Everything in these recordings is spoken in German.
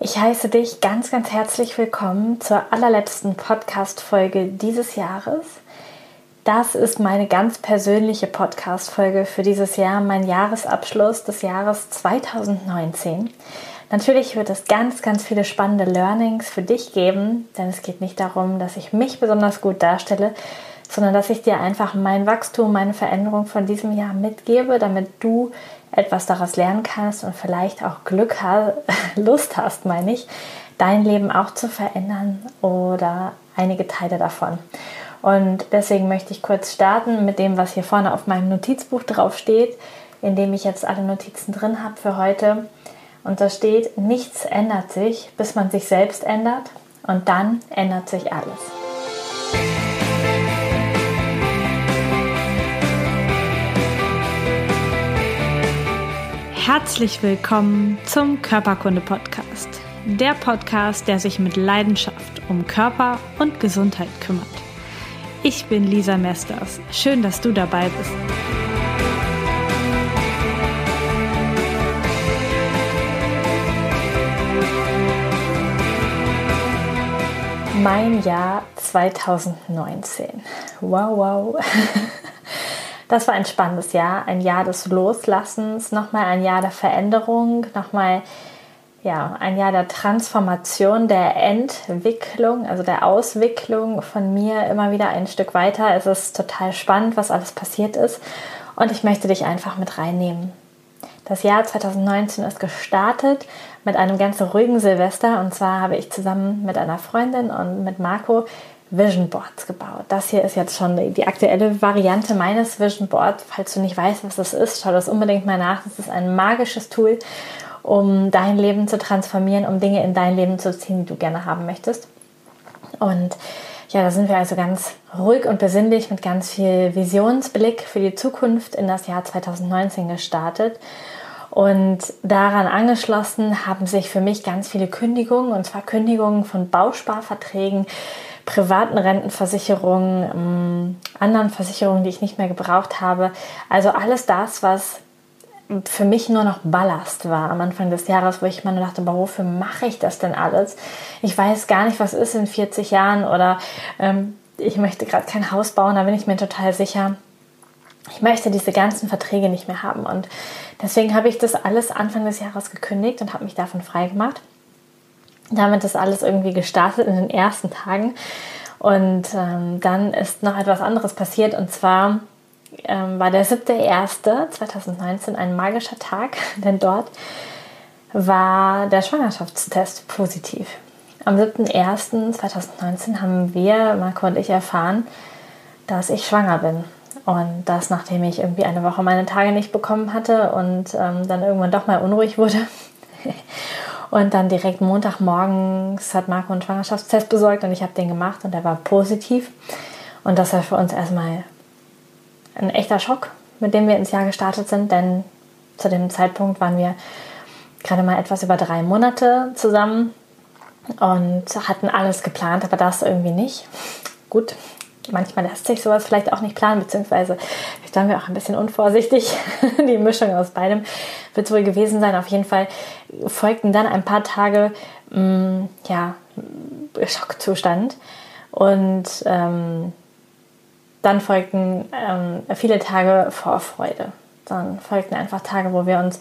Ich heiße dich ganz, ganz herzlich willkommen zur allerletzten Podcast-Folge dieses Jahres. Das ist meine ganz persönliche Podcast-Folge für dieses Jahr, mein Jahresabschluss des Jahres 2019. Natürlich wird es ganz, ganz viele spannende Learnings für dich geben, denn es geht nicht darum, dass ich mich besonders gut darstelle, sondern dass ich dir einfach mein Wachstum, meine Veränderung von diesem Jahr mitgebe, damit du etwas daraus lernen kannst und vielleicht auch Glück hast, Lust hast, meine ich, dein Leben auch zu verändern oder einige Teile davon. Und deswegen möchte ich kurz starten mit dem, was hier vorne auf meinem Notizbuch drauf steht, in dem ich jetzt alle Notizen drin habe für heute. Und da steht, nichts ändert sich, bis man sich selbst ändert und dann ändert sich alles. Herzlich willkommen zum Körperkunde-Podcast. Der Podcast, der sich mit Leidenschaft um Körper und Gesundheit kümmert. Ich bin Lisa Mesters. Schön, dass du dabei bist. Mein Jahr 2019. Wow, wow. Das war ein spannendes Jahr, ein Jahr des Loslassens, nochmal ein Jahr der Veränderung, nochmal ja, ein Jahr der Transformation, der Entwicklung, also der Auswicklung von mir immer wieder ein Stück weiter. Es ist total spannend, was alles passiert ist und ich möchte dich einfach mit reinnehmen. Das Jahr 2019 ist gestartet mit einem ganz ruhigen Silvester und zwar habe ich zusammen mit einer Freundin und mit Marco Vision Boards gebaut. Das hier ist jetzt schon die aktuelle Variante meines Vision Boards. Falls du nicht weißt, was das ist, schau das unbedingt mal nach. Das ist ein magisches Tool, um dein Leben zu transformieren, um Dinge in dein Leben zu ziehen, die du gerne haben möchtest. Und ja, da sind wir also ganz ruhig und besinnlich mit ganz viel Visionsblick für die Zukunft in das Jahr 2019 gestartet. Und daran angeschlossen haben sich für mich ganz viele Kündigungen, und zwar Kündigungen von Bausparverträgen, privaten Rentenversicherungen, ähm, anderen Versicherungen, die ich nicht mehr gebraucht habe. Also alles das, was für mich nur noch Ballast war am Anfang des Jahres, wo ich mir dachte, aber wofür mache ich das denn alles? Ich weiß gar nicht, was ist in 40 Jahren oder ähm, ich möchte gerade kein Haus bauen, da bin ich mir total sicher. Ich möchte diese ganzen Verträge nicht mehr haben und deswegen habe ich das alles Anfang des Jahres gekündigt und habe mich davon frei gemacht damit ist alles irgendwie gestartet in den ersten Tagen. Und ähm, dann ist noch etwas anderes passiert und zwar ähm, war der 7.1.2019 ein magischer Tag, denn dort war der Schwangerschaftstest positiv. Am 7.1.2019 haben wir, Marco und ich, erfahren, dass ich schwanger bin. Und das, nachdem ich irgendwie eine Woche meine Tage nicht bekommen hatte und ähm, dann irgendwann doch mal unruhig wurde. Und dann direkt Montagmorgens hat Marco einen Schwangerschaftstest besorgt und ich habe den gemacht und der war positiv. Und das war für uns erstmal ein echter Schock, mit dem wir ins Jahr gestartet sind, denn zu dem Zeitpunkt waren wir gerade mal etwas über drei Monate zusammen und hatten alles geplant, aber das irgendwie nicht. Gut, manchmal lässt sich sowas vielleicht auch nicht planen, beziehungsweise vielleicht waren wir auch ein bisschen unvorsichtig. Die Mischung aus beidem wird es wohl gewesen sein. Auf jeden Fall folgten dann ein paar Tage mh, mm, ja, Schockzustand und ähm, dann folgten ähm, viele Tage Vorfreude. Dann folgten einfach Tage, wo wir uns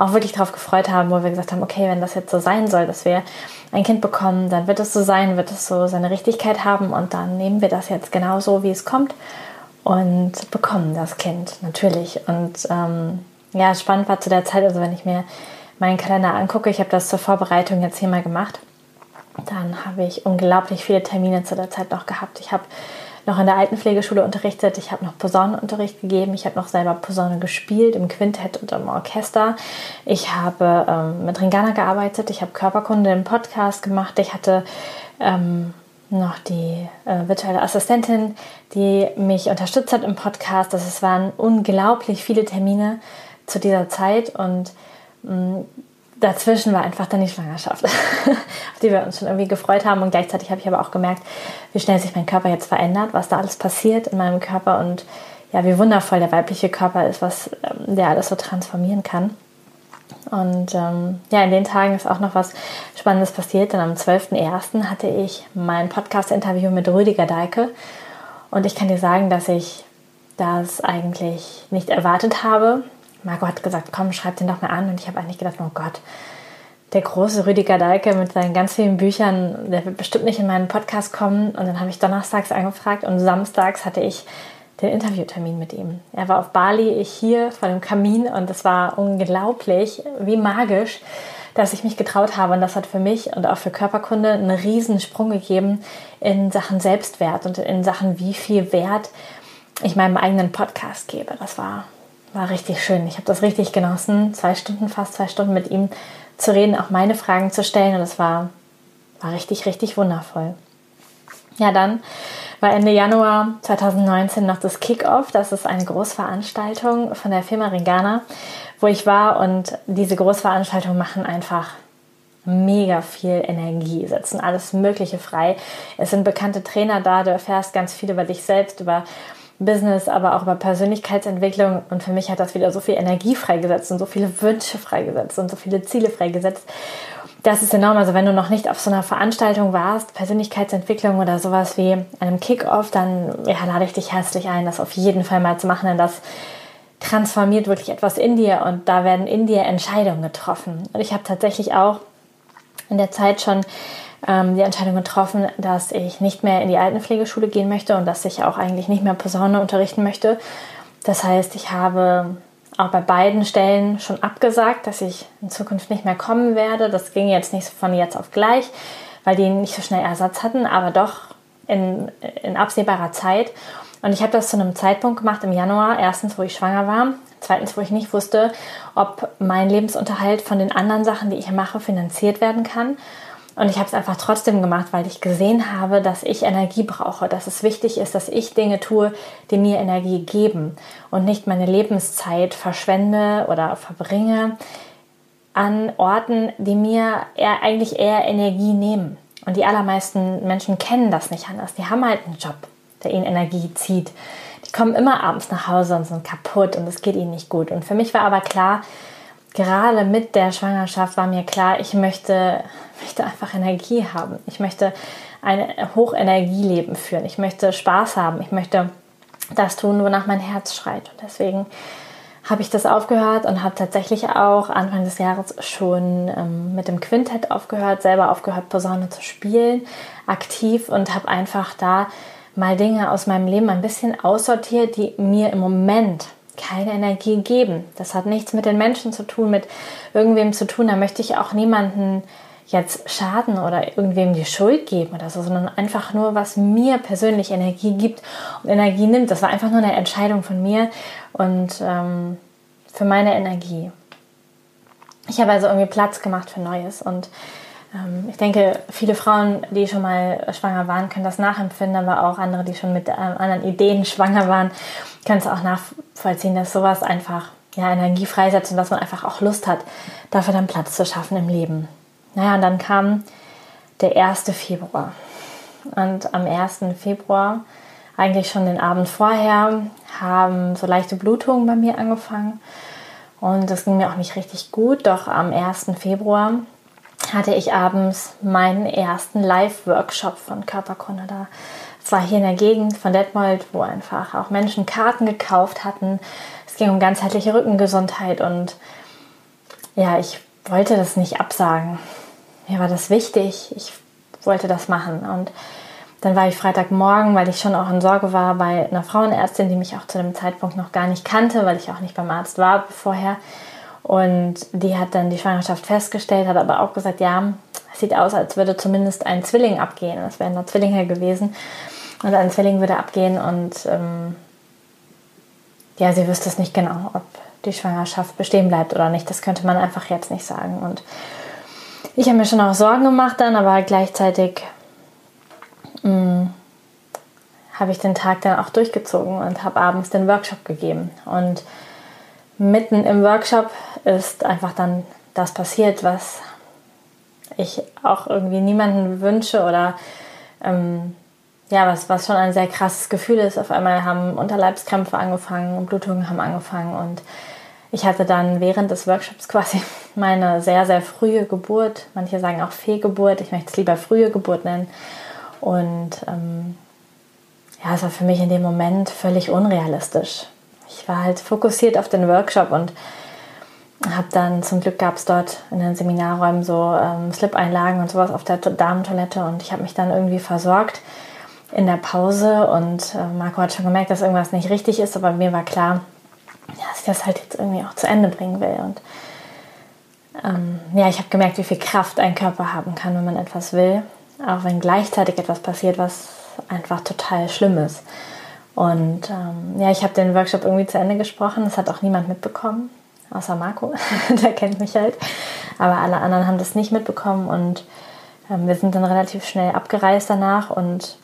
auch wirklich darauf gefreut haben, wo wir gesagt haben, okay, wenn das jetzt so sein soll, dass wir ein Kind bekommen, dann wird es so sein, wird es so seine Richtigkeit haben und dann nehmen wir das jetzt genau so, wie es kommt und bekommen das Kind natürlich. Und ähm, ja, spannend war zu der Zeit, also wenn ich mir meinen Kalender angucke, ich habe das zur Vorbereitung jetzt hier mal gemacht, dann habe ich unglaublich viele Termine zu der Zeit noch gehabt. Ich habe noch in der Altenpflegeschule unterrichtet, ich habe noch Posaunenunterricht gegeben, ich habe noch selber Posaune gespielt im Quintett und im Orchester. Ich habe ähm, mit Ringana gearbeitet, ich habe Körperkunde im Podcast gemacht, ich hatte ähm, noch die äh, virtuelle Assistentin, die mich unterstützt hat im Podcast. Das es waren unglaublich viele Termine zu dieser Zeit. Und mh, mm, dazwischen war einfach dann die Schwangerschaft, auf die wir uns schon irgendwie gefreut haben. Und gleichzeitig habe ich aber auch gemerkt, wie schnell sich mein Körper jetzt verändert, was da alles passiert in meinem Körper und ja, wie wundervoll der weibliche Körper ist, was ähm, der alles so transformieren kann. Und ähm, ja, in den Tagen ist auch noch was Spannendes passiert, denn am 12.01. hatte ich mein Podcast-Interview mit Rüdiger Deike. Und ich kann dir sagen, dass ich das eigentlich nicht erwartet habe. Marco hat gesagt, komm, schreib den doch mal an. Und ich habe eigentlich gedacht, oh Gott, der große Rüdiger Dahlke mit seinen ganz vielen Büchern, der wird bestimmt nicht in meinen Podcast kommen. Und dann habe ich donnerstags angefragt und samstags hatte ich den Interviewtermin mit ihm. Er war auf Bali, ich hier vor dem Kamin und es war unglaublich, wie magisch, dass ich mich getraut habe. Und das hat für mich und auch für Körperkunde einen riesen Sprung gegeben in Sachen Selbstwert und in Sachen, wie viel Wert ich meinem eigenen Podcast gebe. Das war, war richtig schön. Ich habe das richtig genossen, zwei Stunden, fast zwei Stunden mit ihm zu reden, auch meine Fragen zu stellen. Und es war, war richtig, richtig wundervoll. Ja, dann war Ende Januar 2019 noch das Kickoff. Das ist eine Großveranstaltung von der Firma Ringana, wo ich war. Und diese Großveranstaltungen machen einfach mega viel Energie, setzen alles Mögliche frei. Es sind bekannte Trainer da, du erfährst ganz viel über dich selbst, über Business, aber auch über Persönlichkeitsentwicklung. Und für mich hat das wieder so viel Energie freigesetzt und so viele Wünsche freigesetzt und so viele Ziele freigesetzt. Das ist enorm. Also wenn du noch nicht auf so einer Veranstaltung warst, Persönlichkeitsentwicklung oder sowas wie einem Kickoff, dann ja, lade ich dich herzlich ein, das auf jeden Fall mal zu machen, denn das transformiert wirklich etwas in dir und da werden in dir Entscheidungen getroffen. Und ich habe tatsächlich auch in der Zeit schon ähm, die Entscheidung getroffen, dass ich nicht mehr in die Altenpflegeschule gehen möchte und dass ich auch eigentlich nicht mehr Posaune unterrichten möchte. Das heißt, ich habe auch bei beiden Stellen schon abgesagt, dass ich in Zukunft nicht mehr kommen werde. Das ging jetzt nicht von jetzt auf gleich, weil die nicht so schnell Ersatz hatten, aber doch in, in absehbarer Zeit. Und ich habe das zu einem Zeitpunkt gemacht im Januar, erstens, wo ich schwanger war, zweitens, wo ich nicht wusste, ob mein Lebensunterhalt von den anderen Sachen, die ich mache, finanziert werden kann. Und ich habe es einfach trotzdem gemacht, weil ich gesehen habe, dass ich Energie brauche, dass es wichtig ist, dass ich Dinge tue, die mir Energie geben und nicht meine Lebenszeit verschwende oder verbringe an Orten, die mir eher, eigentlich eher Energie nehmen. Und die allermeisten Menschen kennen das nicht anders. Die haben halt einen Job, der ihnen Energie zieht. Die kommen immer abends nach Hause und sind kaputt und es geht ihnen nicht gut. Und für mich war aber klar, gerade mit der Schwangerschaft war mir klar, ich möchte, möchte einfach Energie haben. Ich möchte ein Hochenergieleben führen. Ich möchte Spaß haben. Ich möchte das tun, wonach mein Herz schreit. Und deswegen habe ich das aufgehört und habe tatsächlich auch Anfang des Jahres schon ähm, mit dem Quintett aufgehört, selber aufgehört, Posaune zu spielen, aktiv und habe einfach da mal Dinge aus meinem Leben ein bisschen aussortiert, die mir im Moment keine Energie geben. Das hat nichts mit den Menschen zu tun, mit irgendwem zu tun. Da möchte ich auch niemanden jetzt schaden oder irgendwem die Schuld geben oder so, sondern einfach nur, was mir persönlich Energie gibt und Energie nimmt. Das war einfach nur eine Entscheidung von mir und ähm, für meine Energie. Ich habe also irgendwie Platz gemacht für Neues und ich denke, viele Frauen, die schon mal schwanger waren, können das nachempfinden, aber auch andere, die schon mit ähm, anderen Ideen schwanger waren, können es auch nachvollziehen, dass sowas einfach ja, Energie freisetzt und dass man einfach auch Lust hat, dafür dann Platz zu schaffen im Leben. Naja, und dann kam der 1. Februar. Und am 1. Februar, eigentlich schon den Abend vorher, haben so leichte Blutungen bei mir angefangen. Und das ging mir auch nicht richtig gut. Doch am 1. Februar hatte ich abends meinen ersten Live-Workshop von Körperkunde da. Es war hier in der Gegend von Detmold, wo einfach auch Menschen Karten gekauft hatten. Es ging um ganzheitliche Rückengesundheit und ja, ich wollte das nicht absagen. Mir war das wichtig. Ich wollte das machen und dann war ich Freitagmorgen, weil ich schon auch in Sorge war bei einer Frauenärztin, die mich auch zu dem Zeitpunkt noch gar nicht kannte, weil ich auch nicht beim Arzt war vorher. Und die hat dann die Schwangerschaft festgestellt, hat aber auch gesagt, ja, es sieht aus, als würde zumindest ein Zwilling abgehen. Das wären nur Zwillinge gewesen. Und ein Zwilling würde abgehen und ähm, ja, sie wüsste es nicht genau, ob die Schwangerschaft bestehen bleibt oder nicht. Das könnte man einfach jetzt nicht sagen. Und ich habe mir schon auch Sorgen gemacht dann, aber gleichzeitig mm, habe ich den Tag dann auch durchgezogen und habe abends den Workshop gegeben. Und mitten im Workshop ist einfach dann das passiert, was ich auch irgendwie niemanden wünsche oder ähm, ja, was, was schon ein sehr krasses Gefühl ist. Auf einmal haben Unterleibskrämpfe angefangen, Blutungen haben angefangen und ich hatte dann während des Workshops quasi meine sehr, sehr frühe Geburt. Manche sagen auch Fehlgeburt. Ich möchte es lieber frühe Geburt nennen. Und ähm, ja, es war für mich in dem Moment völlig unrealistisch. Ich war halt fokussiert auf den Workshop und habe dann, zum Glück gab es dort in den Seminarräumen so ähm, Slip-Einlagen und sowas auf der Damentoilette und ich habe mich dann irgendwie versorgt in der Pause und äh, Marco hat schon gemerkt, dass irgendwas nicht richtig ist, aber mir war klar, dass ich das halt jetzt irgendwie auch zu Ende bringen will. Und ähm, ja, ich habe gemerkt, wie viel Kraft ein Körper haben kann, wenn man etwas will, auch wenn gleichzeitig etwas passiert, was einfach total schlimm ist. Und ähm, ja, ich habe den Workshop irgendwie zu Ende gesprochen. Das hat auch niemand mitbekommen, außer Marco. Der kennt mich halt. Aber alle anderen haben das nicht mitbekommen und ähm, wir sind dann relativ schnell abgereist danach und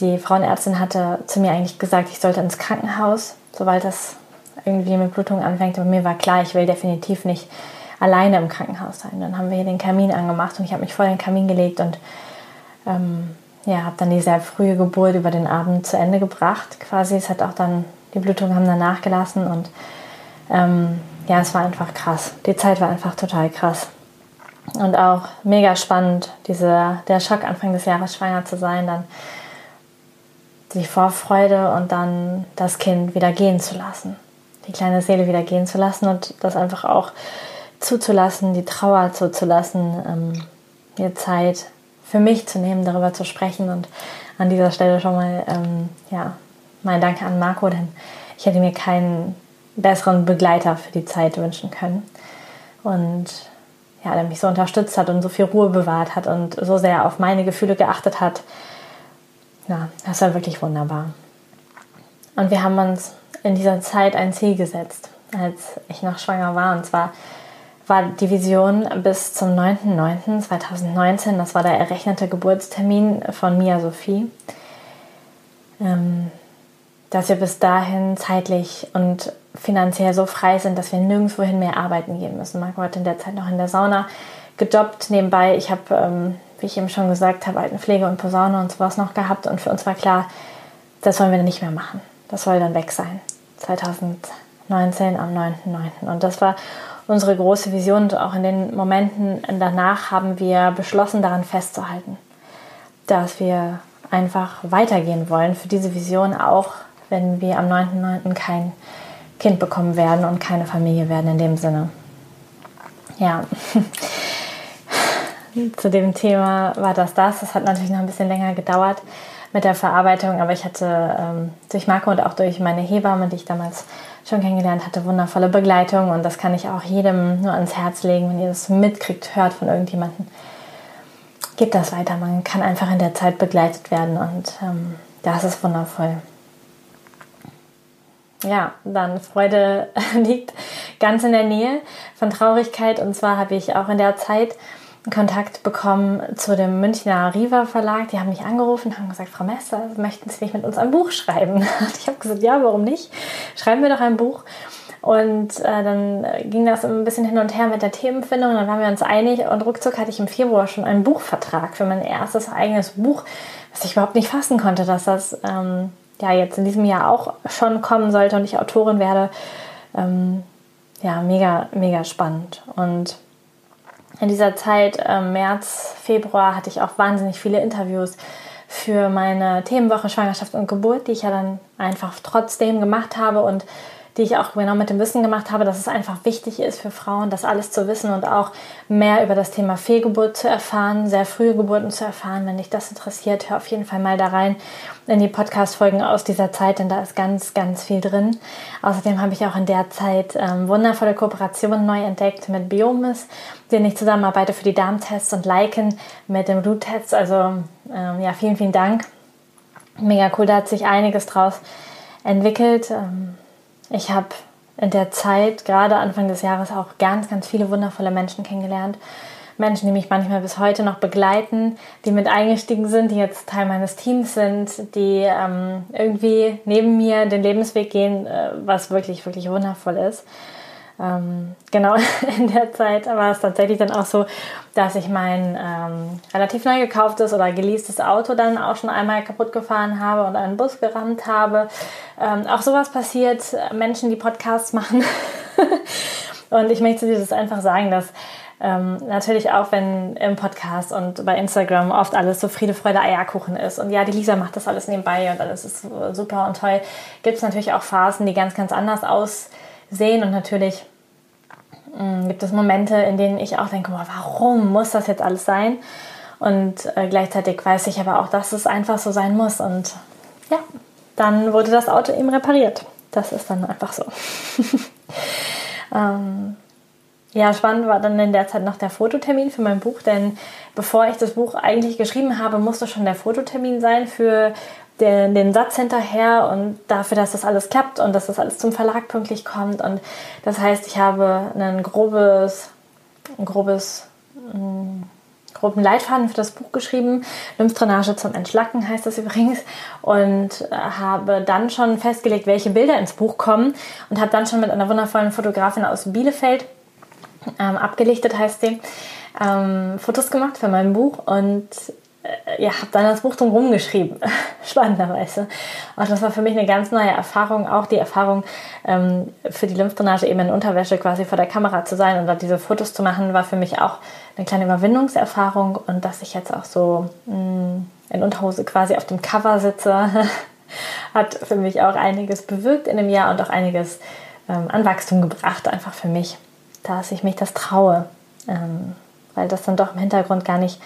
die Frauenärztin hatte zu mir eigentlich gesagt, ich sollte ins Krankenhaus, sobald das irgendwie mit Blutung anfängt. Aber mir war klar, ich will definitiv nicht alleine im Krankenhaus sein. Dann haben wir hier den Kamin angemacht und ich habe mich vor den Kamin gelegt und ähm, ja, habe dann die sehr frühe Geburt über den Abend zu Ende gebracht. Quasi, es hat auch dann, die Blutungen haben dann nachgelassen und ähm, ja, es war einfach krass. Die Zeit war einfach total krass. Und auch mega spannend, diese, der Schock Anfang des Jahres schwanger zu sein, dann die Vorfreude und dann das Kind wieder gehen zu lassen. Die kleine Seele wieder gehen zu lassen und das einfach auch zuzulassen, die Trauer zuzulassen, ähm, mir Zeit für mich zu nehmen, darüber zu sprechen. Und an dieser Stelle schon mal ähm, ja, mein Danke an Marco, denn ich hätte mir keinen besseren Begleiter für die Zeit wünschen können. Und ja, der mich so unterstützt hat und so viel Ruhe bewahrt hat und so sehr auf meine Gefühle geachtet hat, ja, das war wirklich wunderbar. Und wir haben uns in dieser Zeit ein Ziel gesetzt, als ich noch schwanger war. Und zwar war die Vision bis zum 9.9.2019, das war der errechnete Geburtstermin von Mia Sophie, ähm, dass wir bis dahin zeitlich und finanziell so frei sind, dass wir nirgendwohin mehr arbeiten gehen müssen. Marco hat in der Zeit noch in der Sauna gedoppt nebenbei. Ich habe ähm, wie ich eben schon gesagt habe, Altenpflege und Posaune und sowas noch gehabt. Und für uns war klar, das wollen wir dann nicht mehr machen. Das soll dann weg sein. 2019 am 9.9. Und das war unsere große Vision. Und auch in den Momenten danach haben wir beschlossen, daran festzuhalten, dass wir einfach weitergehen wollen für diese Vision, auch wenn wir am 9.9. kein Kind bekommen werden und keine Familie werden in dem Sinne. Ja, zu dem Thema war das das. Das hat natürlich noch ein bisschen länger gedauert mit der Verarbeitung, aber ich hatte ähm, durch Marco und auch durch meine Hebamme, die ich damals schon kennengelernt hatte, wundervolle Begleitung und das kann ich auch jedem nur ans Herz legen, wenn ihr das mitkriegt, hört von irgendjemandem. Gebt das weiter, man kann einfach in der Zeit begleitet werden und ähm, das ist wundervoll. Ja, dann Freude liegt ganz in der Nähe von Traurigkeit und zwar habe ich auch in der Zeit Kontakt bekommen zu dem Münchner Riva Verlag. Die haben mich angerufen und haben gesagt, Frau Messer, möchten Sie nicht mit uns ein Buch schreiben? Und ich habe gesagt, ja, warum nicht? Schreiben wir doch ein Buch. Und äh, dann ging das ein bisschen hin und her mit der Themenfindung. Dann waren wir uns einig und ruckzuck hatte ich im Februar schon einen Buchvertrag für mein erstes eigenes Buch, was ich überhaupt nicht fassen konnte, dass das ähm, ja jetzt in diesem Jahr auch schon kommen sollte und ich Autorin werde. Ähm, ja, mega, mega spannend. Und in dieser Zeit, äh, März, Februar, hatte ich auch wahnsinnig viele Interviews für meine Themenwoche Schwangerschaft und Geburt, die ich ja dann einfach trotzdem gemacht habe. Und die ich auch genau mit dem Wissen gemacht habe, dass es einfach wichtig ist für Frauen, das alles zu wissen und auch mehr über das Thema Fehlgeburt zu erfahren, sehr frühe Geburten zu erfahren. Wenn dich das interessiert, hör auf jeden Fall mal da rein in die Podcast-Folgen aus dieser Zeit, denn da ist ganz, ganz viel drin. Außerdem habe ich auch in der Zeit ähm, wundervolle Kooperationen neu entdeckt mit Biomis, denen ich zusammenarbeite für die Darmtests und Liken mit dem Bluttest. Also ähm, ja, vielen, vielen Dank. Mega cool, da hat sich einiges draus entwickelt. Ähm, ich habe in der Zeit, gerade Anfang des Jahres, auch ganz, ganz viele wundervolle Menschen kennengelernt. Menschen, die mich manchmal bis heute noch begleiten, die mit eingestiegen sind, die jetzt Teil meines Teams sind, die ähm, irgendwie neben mir den Lebensweg gehen, äh, was wirklich, wirklich wundervoll ist. Ähm, genau in der Zeit war es tatsächlich dann auch so, dass ich mein ähm, relativ neu gekauftes oder geleastes Auto dann auch schon einmal kaputt gefahren habe und einen Bus gerammt habe. Ähm, auch sowas passiert, Menschen, die Podcasts machen, und ich möchte dir das einfach sagen, dass ähm, natürlich auch, wenn im Podcast und bei Instagram oft alles so Friede, Freude, Eierkuchen ist und ja, die Lisa macht das alles nebenbei und alles ist super und toll, gibt es natürlich auch Phasen, die ganz, ganz anders aussehen und natürlich gibt es Momente, in denen ich auch denke, boah, warum muss das jetzt alles sein? Und äh, gleichzeitig weiß ich aber auch, dass es einfach so sein muss und ja, dann wurde das Auto eben repariert. Das ist dann einfach so. ähm, ja, spannend war dann in der Zeit noch der Fototermin für mein Buch, denn bevor ich das Buch eigentlich geschrieben habe, musste schon der Fototermin sein für den, den Satz hinterher und dafür, dass das alles klappt und dass das alles zum Verlag pünktlich kommt. Und das heißt, ich habe ein grobes, ein grobes, einen groben Leitfaden für das Buch geschrieben. Lymphdrainage zum Entschlacken heißt das übrigens. Und habe dann schon festgelegt, welche Bilder ins Buch kommen und habe dann schon mit einer wundervollen Fotografin aus Bielefeld ähm, abgelichtet heißt sie, ähm, Fotos gemacht für mein Buch und ja, habe dann das Buch drumherum geschrieben, spannenderweise. Und das war für mich eine ganz neue Erfahrung, auch die Erfahrung ähm, für die Lymphdrainage eben in Unterwäsche quasi vor der Kamera zu sein und da diese Fotos zu machen, war für mich auch eine kleine Überwindungserfahrung. Und dass ich jetzt auch so mh, mm, in Unterhose quasi auf dem Cover sitze, hat für mich auch einiges bewirkt in dem Jahr und auch einiges ähm, an Wachstum gebracht, einfach für mich dass ich mich das traue, ähm, weil das dann doch im Hintergrund gar nicht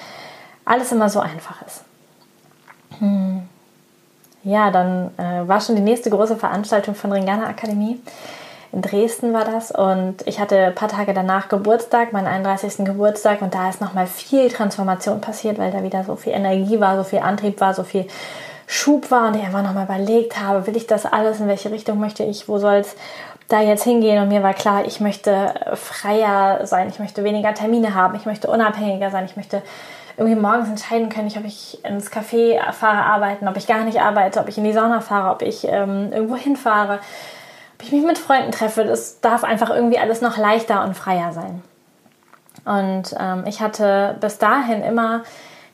alles immer so einfach ist. Hm. Ja, dann äh, war schon die nächste große Veranstaltung von Ringana Akademie. In Dresden war das und ich hatte ein paar Tage danach Geburtstag, meinen 31. Geburtstag und da ist nochmal viel Transformation passiert, weil da wieder so viel Energie war, so viel Antrieb war, so viel Schub war und ich einfach nochmal überlegt habe, will ich das alles, in welche Richtung möchte ich, wo soll es da jetzt hingehen und mir war klar, ich möchte freier sein, ich möchte weniger Termine haben, ich möchte unabhängiger sein, ich möchte irgendwie morgens entscheiden können, ob ich ins Café fahre, arbeiten, ob ich gar nicht arbeite, ob ich in die Sauna fahre, ob ich ähm, irgendwo hinfahre, ob ich mich mit Freunden treffe. Das darf einfach irgendwie alles noch leichter und freier sein. Und ähm, ich hatte bis dahin immer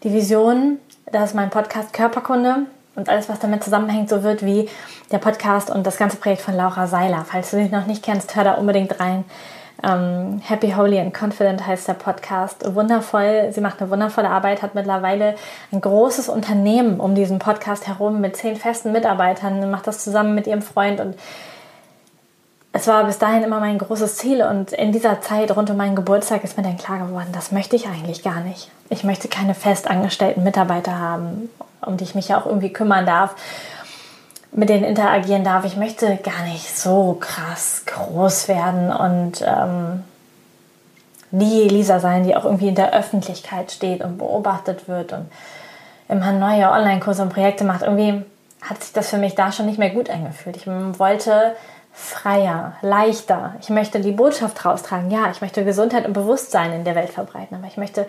die Vision, dass mein Podcast Körperkunde und alles, was damit zusammenhängt, so wird wie der Podcast und das ganze Projekt von Laura Seiler. Falls du sie noch nicht kennst, hör da unbedingt rein. Ähm, Happy, Holy and Confident heißt der Podcast. Wundervoll. Sie macht eine wundervolle Arbeit, hat mittlerweile ein großes Unternehmen um diesen Podcast herum mit zehn festen Mitarbeitern, macht das zusammen mit ihrem Freund und es war bis dahin immer mein großes Ziel und in dieser Zeit rund um meinen Geburtstag ist mir dann klar geworden, das möchte ich eigentlich gar nicht. Ich möchte keine festangestellten Mitarbeiter haben um die ich mich ja auch irgendwie kümmern darf, mit denen interagieren darf. Ich möchte gar nicht so krass groß werden und ähm, die Lisa sein, die auch irgendwie in der Öffentlichkeit steht und beobachtet wird und immer neue Online-Kurse und Projekte macht. Irgendwie hat sich das für mich da schon nicht mehr gut angefühlt. Ich wollte freier, leichter. Ich möchte die Botschaft raustragen. Ja, ich möchte Gesundheit und Bewusstsein in der Welt verbreiten, aber ich möchte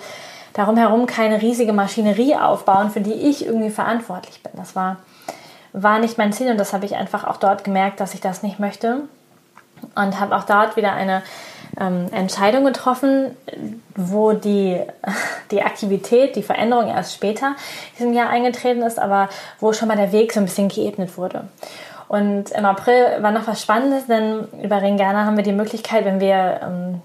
darum herum keine riesige Maschinerie aufbauen, für die ich irgendwie verantwortlich bin. Das war, war nicht mein Ziel und das habe ich einfach auch dort gemerkt, dass ich das nicht möchte. Und habe auch dort wieder eine ähm, Entscheidung getroffen, wo die, die Aktivität, die Veränderung erst später in diesem Jahr eingetreten ist, aber wo schon mal der Weg so ein bisschen geebnet wurde. Und im April war noch was Spannendes, denn über Ringana haben wir die Möglichkeit, wenn wir ähm,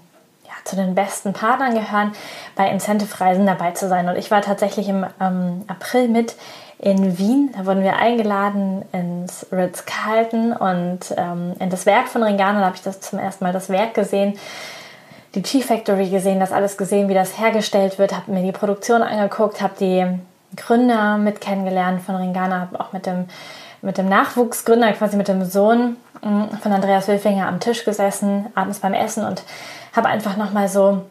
zu den besten Partnern gehören, bei Incentive-Reisen dabei zu sein. Und ich war tatsächlich im ähm, April mit in Wien. Da wurden wir eingeladen ins Ritz-Carlton und ähm, in das Werk von Ringana. Da habe ich das zum ersten Mal das Werk gesehen, die Chief Factory gesehen, das alles gesehen, wie das hergestellt wird, habe mir die Produktion angeguckt, habe die Gründer mit kennengelernt von Ringana, habe auch mit dem, mit dem Nachwuchsgründer, quasi mit dem Sohn mm, von Andreas Wilfinger am Tisch gesessen, abends beim Essen und habe einfach nochmal so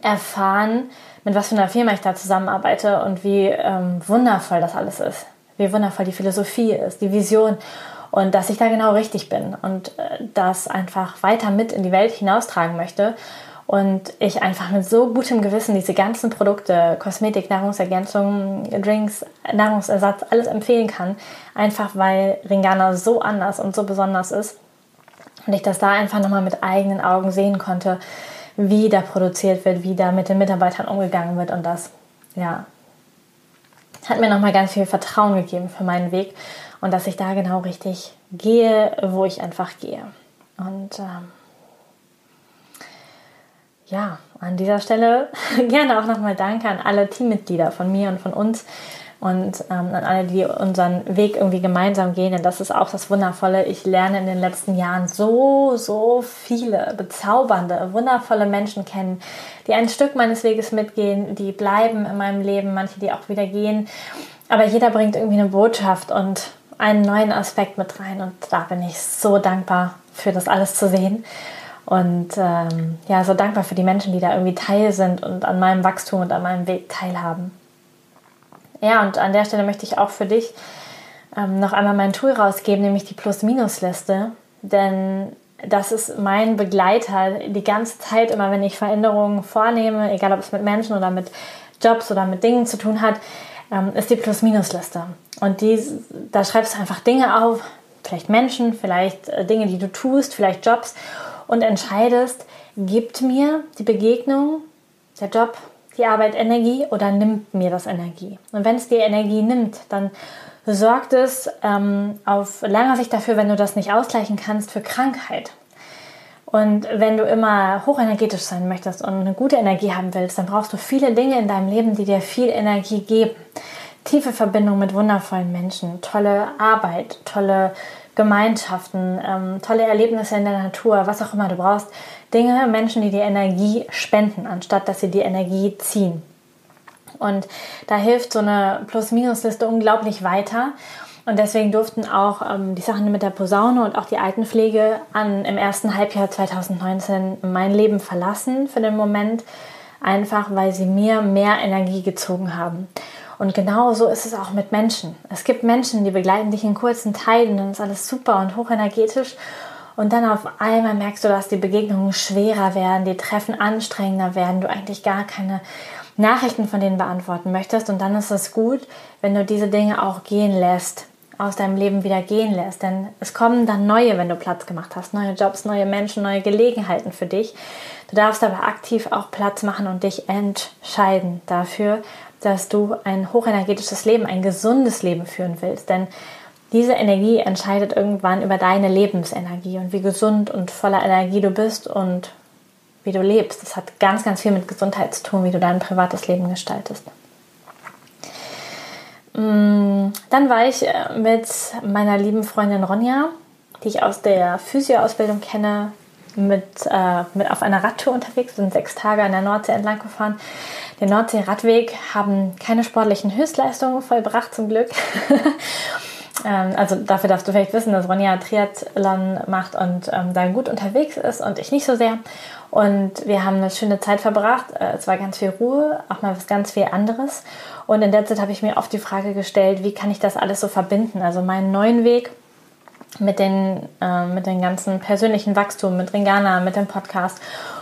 erfahren, mit was für einer Firma ich da zusammenarbeite und wie ähm, wundervoll das alles ist. Wie wundervoll die Philosophie ist, die Vision und dass ich da genau richtig bin und äh, das einfach weiter mit in die Welt hinaustragen möchte und ich einfach mit so gutem Gewissen diese ganzen Produkte, Kosmetik, Nahrungsergänzung, Drinks, Nahrungsersatz, alles empfehlen kann, einfach weil Ringana so anders und so besonders ist und ich das da einfach nochmal mit eigenen Augen sehen konnte, wie da produziert wird, wie da mit den Mitarbeitern umgegangen wird. Und das, ja, hat mir nochmal ganz viel Vertrauen gegeben für meinen Weg und dass ich da genau richtig gehe, wo ich einfach gehe. Und ähm, ja, an dieser Stelle gerne auch nochmal Danke an alle Teammitglieder von mir und von uns und ähm, an alle, die unseren Weg irgendwie gemeinsam gehen. Denn das ist auch das Wundervolle. Ich lerne in den letzten Jahren so, so viele bezaubernde, wundervolle Menschen kennen, die ein Stück meines Weges mitgehen, die bleiben in meinem Leben, manche, die auch wieder gehen. Aber jeder bringt irgendwie eine Botschaft und einen neuen Aspekt mit rein. Und da bin ich so dankbar für das alles zu sehen. Und ähm, ja, so dankbar für die Menschen, die da irgendwie Teil sind und an meinem Wachstum und an meinem Weg teilhaben. Ja, und an der Stelle möchte ich auch für dich ähm, noch einmal mein Tool rausgeben, nämlich die Plus-Minus-Liste. Denn das ist mein Begleiter die ganze Zeit, immer wenn ich Veränderungen vornehme, egal ob es mit Menschen oder mit Jobs oder mit Dingen zu tun hat, ähm, ist die Plus-Minus-Liste. Und die, da schreibst du einfach Dinge auf, vielleicht Menschen, vielleicht äh, Dinge, die du tust, vielleicht Jobs und entscheidest, gibt mir die Begegnung, der Job, die Arbeit Energie oder nimmt mir das Energie? Und wenn es dir Energie nimmt, dann sorgt es ähm, auf lange Sicht dafür, wenn du das nicht ausgleichen kannst, für Krankheit. Und wenn du immer hochenergetisch sein möchtest und eine gute Energie haben willst, dann brauchst du viele Dinge in deinem Leben, die dir viel Energie geben. Tiefe Verbindung mit wundervollen Menschen, tolle Arbeit, tolle Gemeinschaften, ähm, tolle Erlebnisse in der Natur, was auch immer du brauchst. Dinge, Menschen, die dir Energie spenden, anstatt dass sie dir Energie ziehen. Und da hilft so eine Plus-Minus-Liste unglaublich weiter. Und deswegen durften auch ähm, die Sachen mit der Posaune und auch die Altenpflege an, im ersten Halbjahr 2019 mein Leben verlassen für den Moment, einfach weil sie mir mehr Energie gezogen haben. Und genau so ist es auch mit Menschen. Es gibt Menschen, die begleiten dich in kurzen Teilen, dann ist alles super und hochenergetisch. Und dann auf einmal merkst du, dass die Begegnungen schwerer werden, die Treffen anstrengender werden, du eigentlich gar keine Nachrichten von denen beantworten möchtest. Und dann ist es gut, wenn du diese Dinge auch gehen lässt, aus deinem Leben wieder gehen lässt. Denn es kommen dann neue, wenn du Platz gemacht hast. Neue Jobs, neue Menschen, neue Gelegenheiten für dich. Du darfst aber aktiv auch Platz machen und dich entscheiden dafür, dass du ein hochenergetisches Leben, ein gesundes Leben führen willst. Denn diese Energie entscheidet irgendwann über deine Lebensenergie und wie gesund und voller Energie du bist und wie du lebst. Das hat ganz, ganz viel mit Gesundheit zu tun, wie du dein privates Leben gestaltest. Mm, dann war ich äh, mit meiner lieben Freundin Ronja, die ich aus der Physioausbildung kenne, mit, äh, mit auf einer Radtour unterwegs, sind sechs Tage an der Nordsee entlang gefahren. Den Nordsee-Radweg haben keine sportlichen Höchstleistungen vollbracht, zum Glück. ähm, also dafür darfst du vielleicht wissen, dass Ronja Triathlon macht und ähm, da gut unterwegs ist und ich nicht so sehr. Und wir haben eine schöne Zeit verbracht. Äh, es war ganz viel Ruhe, auch mal was ganz viel anderes. Und in der Zeit habe ich mir oft die Frage gestellt, wie kann ich das alles so verbinden? Also meinen neuen Weg mit den, äh, mit den ganzen persönlichen Wachstum, mit Ringana, mit dem Podcast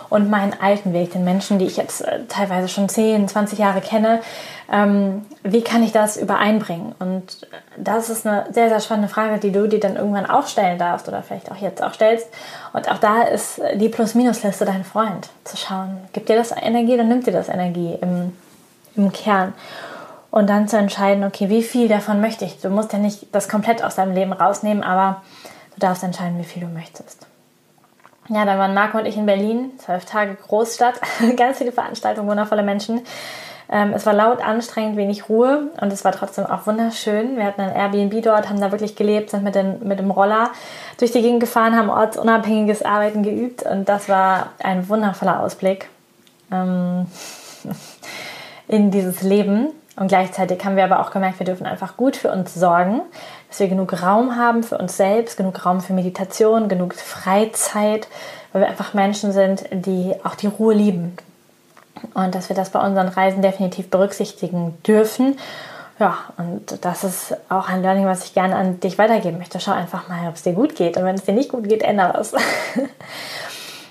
und meinen alten Weg, den Menschen, die ich jetzt äh, teilweise schon 10, 20 Jahre kenne, ähm, wie kann ich das übereinbringen? Und das ist eine sehr, sehr spannende Frage, die du dir dann irgendwann auch stellen darfst oder vielleicht auch jetzt auch stellst. Und auch da ist die Plus-Minus-Liste dein Freund, zu schauen, gibt dir das Energie oder nimmt dir das Energie im, im Kern? Und dann zu entscheiden, okay, wie viel davon möchte ich. Du musst ja nicht das komplett aus deinem Leben rausnehmen, aber du darfst entscheiden, wie viel du möchtest. Ja, dann waren Marco und ich in Berlin, zwölf Tage Großstadt, ganz viele Veranstaltungen, wundervolle Menschen. Ähm, es war laut, anstrengend, wenig Ruhe und es war trotzdem auch wunderschön. Wir hatten ein Airbnb dort, haben da wirklich gelebt, sind mit, den, mit dem Roller durch die Gegend gefahren, haben ortsunabhängiges Arbeiten geübt und das war ein wundervoller Ausblick ähm, in dieses Leben. Und gleichzeitig haben wir aber auch gemerkt, wir dürfen einfach gut für uns sorgen, dass wir genug Raum haben für uns selbst, genug Raum für Meditation, genug Freizeit, weil wir einfach Menschen sind, die auch die Ruhe lieben. Und dass wir das bei unseren Reisen definitiv berücksichtigen dürfen. Ja, und das ist auch ein Learning, was ich gerne an dich weitergeben möchte. Schau einfach mal, ob es dir gut geht. Und wenn es dir nicht gut geht, ändere es.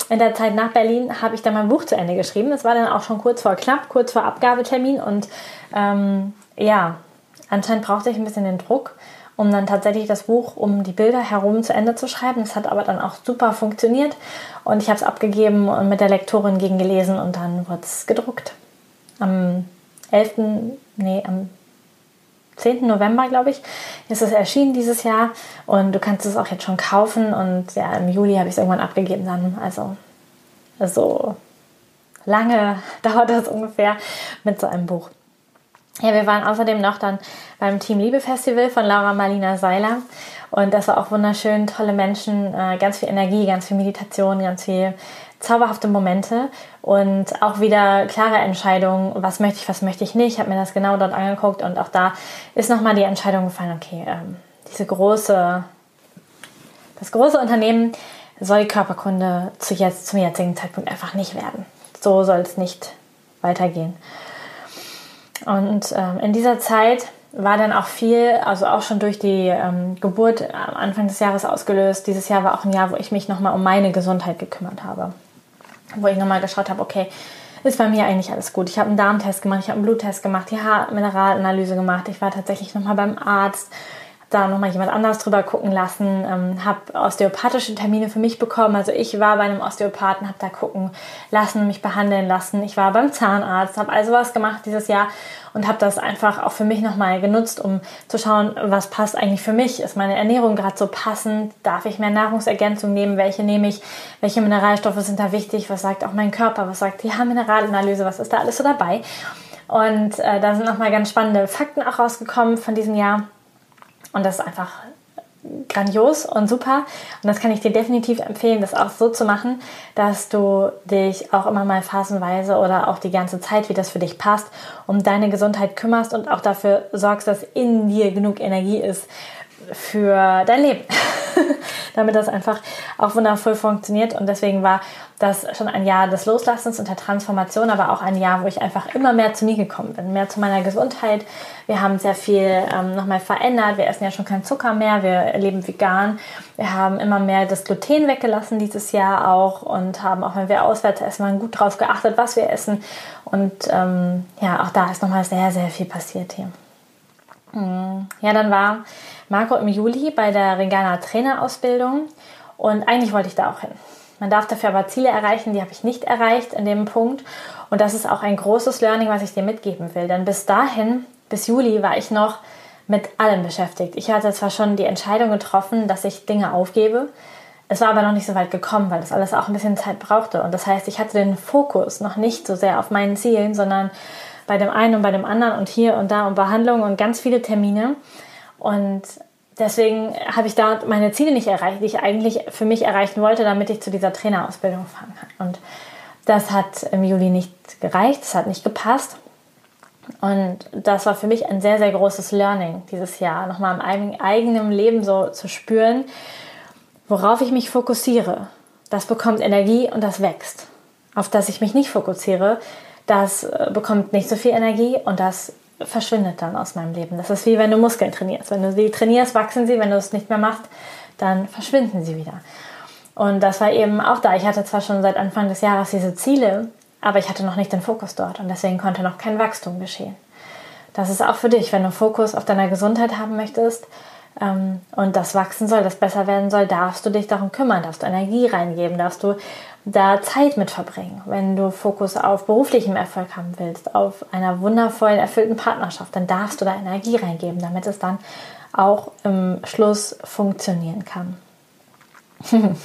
In der Zeit nach Berlin habe ich dann mein Buch zu Ende geschrieben. Es war dann auch schon kurz vor knapp, kurz vor Abgabetermin. Und ähm, ja, anscheinend brauchte ich ein bisschen den Druck, um dann tatsächlich das Buch um die Bilder herum zu Ende zu schreiben. Das hat aber dann auch super funktioniert. Und ich habe es abgegeben und mit der Lektorin gegengelesen und dann wurde es gedruckt. Am 11. Nee, am 10. November, glaube ich, ist es erschienen dieses Jahr und du kannst es auch jetzt schon kaufen und ja, im Juli habe ich es irgendwann abgegeben dann. Also, also lange dauert das ungefähr mit so einem Buch. Ja, wir waren außerdem noch dann beim Team Liebe Festival von Laura Marlina Seiler und das war auch wunderschön, tolle Menschen, äh, ganz viel Energie, ganz viel Meditation, ganz viel zauberhafte Momente und auch wieder klare Entscheidungen, was möchte ich, was möchte ich nicht. Ich habe mir das genau dort angeguckt und auch da ist nochmal die Entscheidung gefallen, okay, ähm, diese große, das große Unternehmen soll Körperkunde zu jetzt, zum jetzigen Zeitpunkt einfach nicht werden. So soll es nicht weitergehen. Und ähm, in dieser Zeit war dann auch viel, also auch schon durch die ähm, Geburt am Anfang des Jahres ausgelöst. Dieses Jahr war auch ein Jahr, wo ich mich nochmal um meine Gesundheit gekümmert habe. Wo ich nochmal geschaut habe, okay, ist bei mir eigentlich alles gut. Ich habe einen Darmtest gemacht, ich habe einen Bluttest gemacht, die Haarmineralanalyse gemacht. Ich war tatsächlich nochmal beim Arzt da nochmal jemand anders drüber gucken lassen, ähm, habe osteopathische Termine für mich bekommen. Also ich war bei einem Osteopathen, habe da gucken lassen, mich behandeln lassen. Ich war beim Zahnarzt, habe also was gemacht dieses Jahr und habe das einfach auch für mich nochmal genutzt, um zu schauen, was passt eigentlich für mich. Ist meine Ernährung gerade so passend? Darf ich mehr Nahrungsergänzung nehmen? Welche nehme ich? Welche Mineralstoffe sind da wichtig? Was sagt auch mein Körper? Was sagt die Haarmineralanalyse? Was ist da alles so dabei? Und äh, da sind nochmal ganz spannende Fakten auch rausgekommen von diesem Jahr. Und das ist einfach grandios und super. Und das kann ich dir definitiv empfehlen, das auch so zu machen, dass du dich auch immer mal phasenweise oder auch die ganze Zeit, wie das für dich passt, um deine Gesundheit kümmerst und auch dafür sorgst, dass in dir genug Energie ist für dein Leben. damit das einfach auch wundervoll funktioniert. Und deswegen war das schon ein Jahr des Loslassens und der Transformation, aber auch ein Jahr, wo ich einfach immer mehr zu mir gekommen bin, mehr zu meiner Gesundheit. Wir haben sehr viel ähm, nochmal verändert. Wir essen ja schon keinen Zucker mehr, wir leben vegan. Wir haben immer mehr das Gluten weggelassen dieses Jahr auch und haben auch, wenn wir auswärts essen, mal gut drauf geachtet, was wir essen. Und ähm, ja, auch da ist nochmal sehr, sehr viel passiert hier. Hm, ja, dann war Marco im Juli bei der Regana Trainerausbildung und eigentlich wollte ich da auch hin. Man darf dafür aber Ziele erreichen, die habe ich nicht erreicht in dem Punkt. Und das ist auch ein großes Learning, was ich dir mitgeben will. Denn bis dahin, bis Juli, war ich noch mit allem beschäftigt. Ich hatte zwar schon die Entscheidung getroffen, dass ich Dinge aufgebe. Es war aber noch nicht so weit gekommen, weil das alles auch ein bisschen Zeit brauchte. Und das heißt, ich hatte den Fokus noch nicht so sehr auf meinen Zielen, sondern bei dem einen und bei dem anderen und hier und da und Behandlungen und ganz viele Termine. Und deswegen habe ich da meine Ziele nicht erreicht, die ich eigentlich für mich erreichen wollte, damit ich zu dieser Trainerausbildung fahren kann. Und das hat im Juli nicht gereicht, es hat nicht gepasst. Und das war für mich ein sehr, sehr großes Learning dieses Jahr, nochmal im eigenen Leben so zu spüren, worauf ich mich fokussiere. Das bekommt Energie und das wächst. Auf das ich mich nicht fokussiere, das äh, bekommt nicht so viel Energie und das verschwindet dann aus meinem Leben. Das ist wie wenn du Muskeln trainierst. Wenn du sie trainierst, wachsen sie. Wenn du es nicht mehr machst, dann verschwinden sie wieder. Und das war eben auch da. Ich hatte zwar schon seit Anfang des Jahres diese Ziele, aber ich hatte noch nicht den Fokus dort und deswegen konnte noch kein Wachstum geschehen. Das ist auch für dich, wenn du Fokus auf deiner Gesundheit haben möchtest ähm, und das wachsen soll, das besser werden soll, darfst du dich darum kümmern, darfst du Energie reingeben, darfst du da Zeit mit verbringen. Wenn du Fokus auf beruflichem Erfolg haben willst, auf einer wundervollen, erfüllten Partnerschaft, dann darfst du da Energie reingeben, damit es dann auch im Schluss funktionieren kann.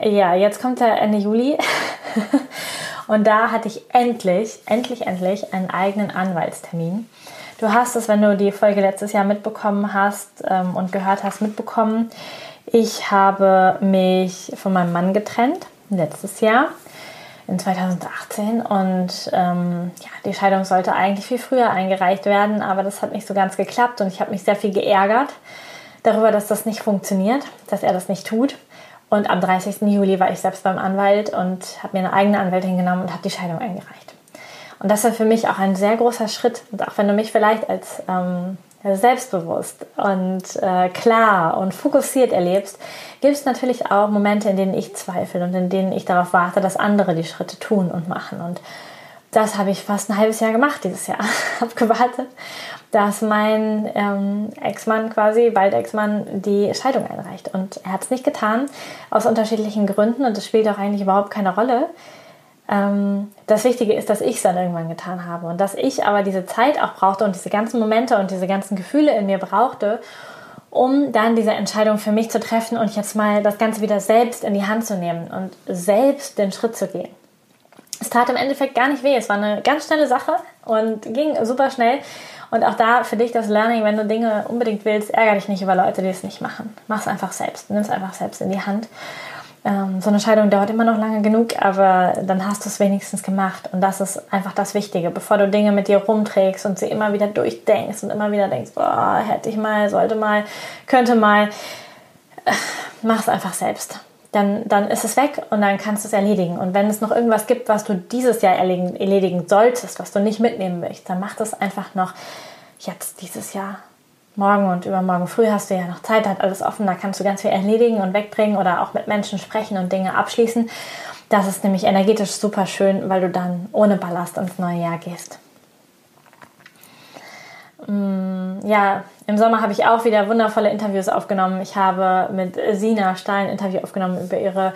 ja, jetzt kommt der Ende Juli und da hatte ich endlich, endlich, endlich einen eigenen Anwaltstermin. Du hast es, wenn du die Folge letztes Jahr mitbekommen hast ähm, und gehört hast, mitbekommen. Ich habe mich von meinem Mann getrennt, letztes Jahr, in 2018. Und ähm, ja, die Scheidung sollte eigentlich viel früher eingereicht werden, aber das hat nicht so ganz geklappt und ich habe mich sehr viel geärgert darüber, dass das nicht funktioniert, dass er das nicht tut. Und am 30. Juli war ich selbst beim Anwalt und habe mir eine eigene Anwältin genommen und habe die Scheidung eingereicht. Und das war für mich auch ein sehr großer Schritt. Und auch wenn du mich vielleicht als ähm, selbstbewusst und äh, klar und fokussiert erlebst, gibt es natürlich auch Momente, in denen ich zweifle und in denen ich darauf warte, dass andere die Schritte tun und machen. Und das habe ich fast ein halbes Jahr gemacht dieses Jahr. habe gewartet, dass mein ähm, Ex-Mann quasi, bald Ex-Mann, die Scheidung einreicht. Und er hat es nicht getan, aus unterschiedlichen Gründen. Und das spielt auch eigentlich überhaupt keine Rolle. Ähm, das Wichtige ist, dass ich es dann irgendwann getan habe und dass ich aber diese Zeit auch brauchte und diese ganzen Momente und diese ganzen Gefühle in mir brauchte, um dann diese Entscheidung für mich zu treffen und jetzt mal das Ganze wieder selbst in die Hand zu nehmen und selbst den Schritt zu gehen. Es tat im Endeffekt gar nicht weh. Es war eine ganz schnelle Sache und ging super schnell. Und auch da für dich das Learning, wenn du Dinge unbedingt willst, ärgere dich nicht über Leute, die es nicht machen. Mach es einfach selbst. Nimm es einfach selbst in die Hand. Ähm, so eine Scheidung dauert immer noch lange genug, aber dann hast du es wenigstens gemacht. Und das ist einfach das Wichtige, bevor du Dinge mit dir rumträgst und sie immer wieder durchdenkst und immer wieder denkst, boah, hätte ich mal, sollte mal, könnte mal. Äh, mach es einfach selbst. Dann, dann ist es weg und dann kannst du es erledigen. Und wenn es noch irgendwas gibt, was du dieses Jahr erledigen, erledigen solltest, was du nicht mitnehmen möchtest, dann mach das einfach noch jetzt dieses Jahr morgen und übermorgen früh hast du ja noch Zeit, hat alles offen, da kannst du ganz viel erledigen und wegbringen oder auch mit Menschen sprechen und Dinge abschließen. Das ist nämlich energetisch super schön, weil du dann ohne Ballast ins neue Jahr gehst. Mm, ja, im Sommer habe ich auch wieder wundervolle Interviews aufgenommen. Ich habe mit Sina Stahl ein Interview aufgenommen über ihre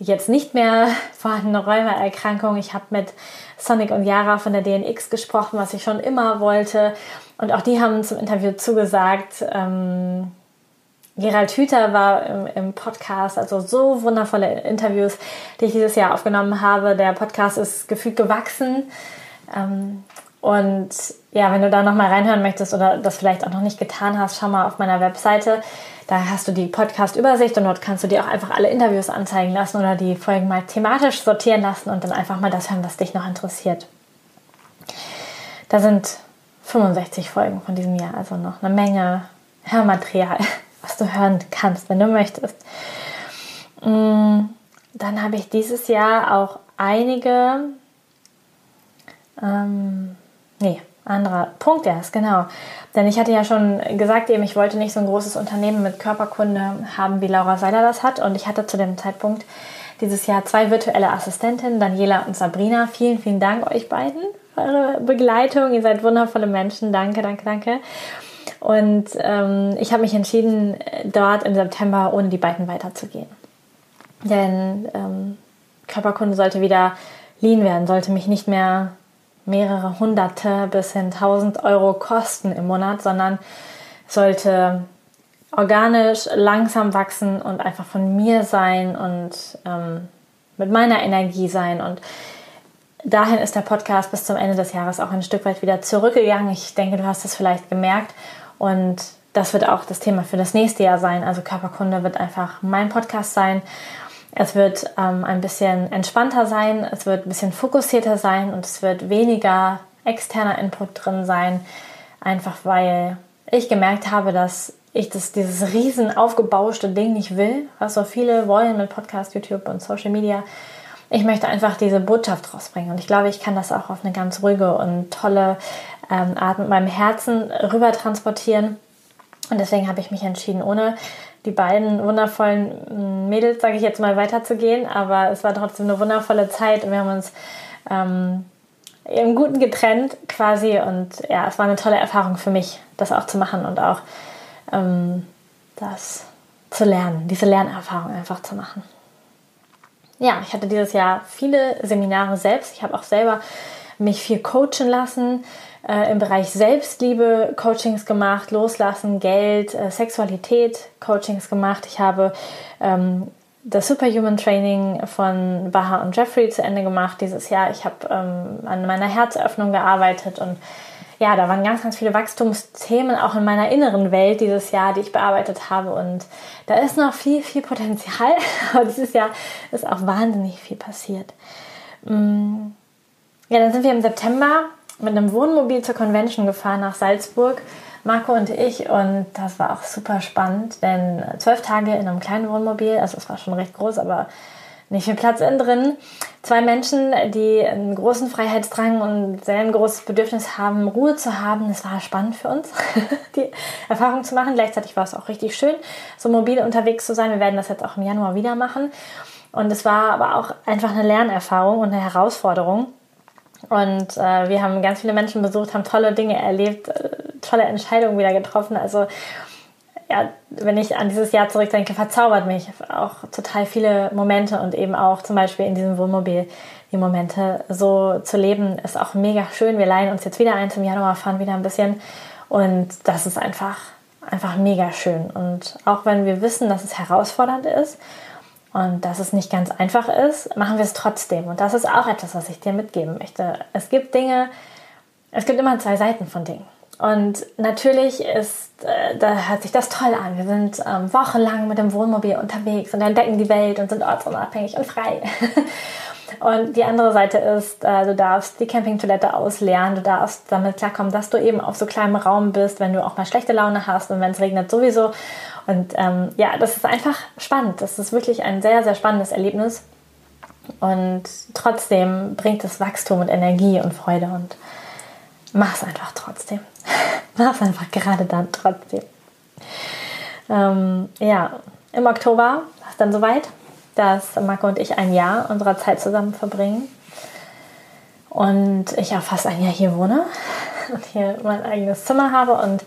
jetzt nicht mehr vorhandene Rheumaerkrankung. Ich habe mit Sonic und Yara von der DNX gesprochen, was ich schon immer wollte. Und auch die haben zum Interview zugesagt. Ähm, Gerald Hüther war im, im, Podcast, also so wundervolle Interviews, die ich dieses Jahr aufgenommen habe. Der Podcast ist gefühlt gewachsen. Ähm, und ja, wenn du da nochmal reinhören möchtest oder das vielleicht auch noch nicht getan hast, schau mal auf meiner Webseite da hast du die Podcast-Übersicht und dort kannst du dir auch einfach alle Interviews anzeigen lassen oder die Folgen mal thematisch sortieren lassen und dann einfach mal das hören, was dich noch interessiert. Da sind 65 Folgen von diesem Jahr, also noch eine Menge Hörmaterial, was du hören kannst, wenn du möchtest. Mm, dann habe ich dieses Jahr auch einige, ähm, nee, anderer Punkt erst, genau. Denn ich hatte ja schon gesagt, eben, ich wollte nicht so ein großes Unternehmen mit Körperkunde haben, wie Laura Seiler das hat. Und ich hatte zu dem Zeitpunkt dieses Jahr zwei virtuelle Assistentinnen, Daniela und Sabrina. Vielen, vielen Dank euch beiden für eure Begleitung. Ihr seid wundervolle Menschen. Danke, danke, danke. Und ähm, ich habe mich entschieden, dort im September ohne die beiden weiterzugehen. Denn ähm, Körperkunde sollte wieder lean werden, sollte mich nicht mehr mehrere hunderte bis hin tausend Euro kosten im Monat, sondern sollte organisch langsam wachsen und einfach von mir sein und ähm, mit meiner Energie sein. Und dahin ist der Podcast bis zum Ende des Jahres auch ein Stück weit wieder zurückgegangen. Ich denke, du hast es vielleicht gemerkt. Und das wird auch das Thema für das nächste Jahr sein. Also Körperkunde wird einfach mein Podcast sein. Es wird ähm, ein bisschen entspannter sein, es wird ein bisschen fokussierter sein und es wird weniger externer Input drin sein, einfach weil ich gemerkt habe, dass ich das, dieses riesen aufgebauschte Ding nicht will, was so viele wollen mit Podcast, YouTube und Social Media. Ich möchte einfach diese Botschaft rausbringen und ich glaube, ich kann das auch auf eine ganz ruhige und tolle ähm, Art mit meinem Herzen rüber transportieren. Und deswegen habe ich mich entschieden, ohne die beiden wundervollen Mädels, sage ich jetzt mal, weiterzugehen. Aber es war trotzdem eine wundervolle Zeit und wir haben uns ähm, im Guten getrennt quasi. Und ja, es war eine tolle Erfahrung für mich, das auch zu machen und auch ähm, das zu lernen, diese Lernerfahrung einfach zu machen. Ja, ich hatte dieses Jahr viele Seminare selbst. Ich habe auch selber mich viel coachen lassen äh, im Bereich Selbstliebe Coachings gemacht, Loslassen, Geld, äh, Sexualität Coachings gemacht. Ich habe ähm, das Superhuman Training von Baha und Jeffrey zu Ende gemacht dieses Jahr. Ich habe ähm, an meiner Herzöffnung gearbeitet und ja, da waren ganz, ganz viele Wachstumsthemen auch in meiner inneren Welt dieses Jahr, die ich bearbeitet habe. Und da ist noch viel, viel Potenzial. Aber dieses Jahr ist auch wahnsinnig viel passiert. Mm. Ja, dann sind wir im September mit einem Wohnmobil zur Convention gefahren nach Salzburg, Marco und ich. Und das war auch super spannend, denn zwölf Tage in einem kleinen Wohnmobil, also es war schon recht groß, aber nicht viel Platz innen drin. Zwei Menschen, die einen großen Freiheitsdrang und sehr ein großes Bedürfnis haben, Ruhe zu haben. Es war spannend für uns, die Erfahrung zu machen. Gleichzeitig war es auch richtig schön, so mobil unterwegs zu sein. Wir werden das jetzt auch im Januar wieder machen. Und es war aber auch einfach eine Lernerfahrung und eine Herausforderung. Und äh, wir haben ganz viele Menschen besucht, haben tolle Dinge erlebt, äh, tolle Entscheidungen wieder getroffen. Also ja, wenn ich an dieses Jahr zurückdenke, verzaubert mich auch total viele Momente und eben auch zum Beispiel in diesem Wohnmobil die Momente so zu leben, ist auch mega schön. Wir leihen uns jetzt wieder ein zum Januar, fahren wieder ein bisschen und das ist einfach, einfach mega schön. Und auch wenn wir wissen, dass es herausfordernd ist und dass es nicht ganz einfach ist, machen wir es trotzdem. Und das ist auch etwas, was ich dir mitgeben möchte. Es gibt Dinge, es gibt immer zwei Seiten von Dingen. Und natürlich ist, äh, da hört sich das toll an. Wir sind ähm, wochenlang mit dem Wohnmobil unterwegs und entdecken die Welt und sind ortsunabhängig und frei. und die andere Seite ist, äh, du darfst die Campingtoilette ausleeren, du darfst damit klarkommen, dass du eben auf so kleinem Raum bist, wenn du auch mal schlechte Laune hast und wenn es regnet sowieso. Und ähm, ja, das ist einfach spannend. Das ist wirklich ein sehr, sehr spannendes Erlebnis. Und trotzdem bringt es Wachstum und Energie und Freude und mach es einfach trotzdem. mach es einfach gerade dann trotzdem. Ähm, ja, im Oktober war es dann soweit, dass Marco und ich ein Jahr unserer Zeit zusammen verbringen. Und ich auch fast ein Jahr hier wohne und hier mein eigenes Zimmer habe. Und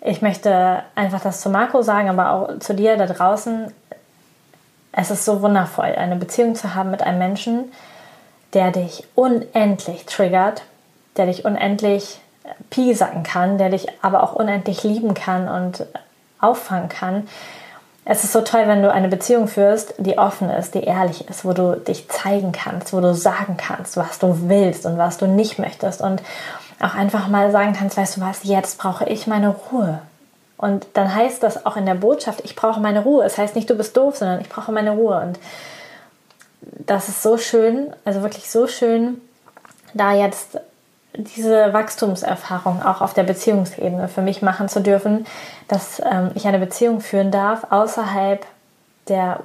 ich möchte einfach das zu Marco sagen, aber auch zu dir da draußen. Es ist so wundervoll, eine Beziehung zu haben mit einem Menschen, der dich unendlich triggert, der dich unendlich piesacken kann, der dich aber auch unendlich lieben kann und auffangen kann. Es ist so toll, wenn du eine Beziehung führst, die offen ist, die ehrlich ist, wo du dich zeigen kannst, wo du sagen kannst, was du willst und was du nicht möchtest und auch einfach mal sagen kannst, weißt du was, jetzt brauche ich meine Ruhe. Und dann heißt das auch in der Botschaft, ich brauche meine Ruhe. Es heißt nicht, du bist doof, sondern ich brauche meine Ruhe. Und das ist so schön, also wirklich so schön, da jetzt diese Wachstumserfahrung auch auf der Beziehungsebene für mich machen zu dürfen, dass ähm, ich eine Beziehung führen darf außerhalb der,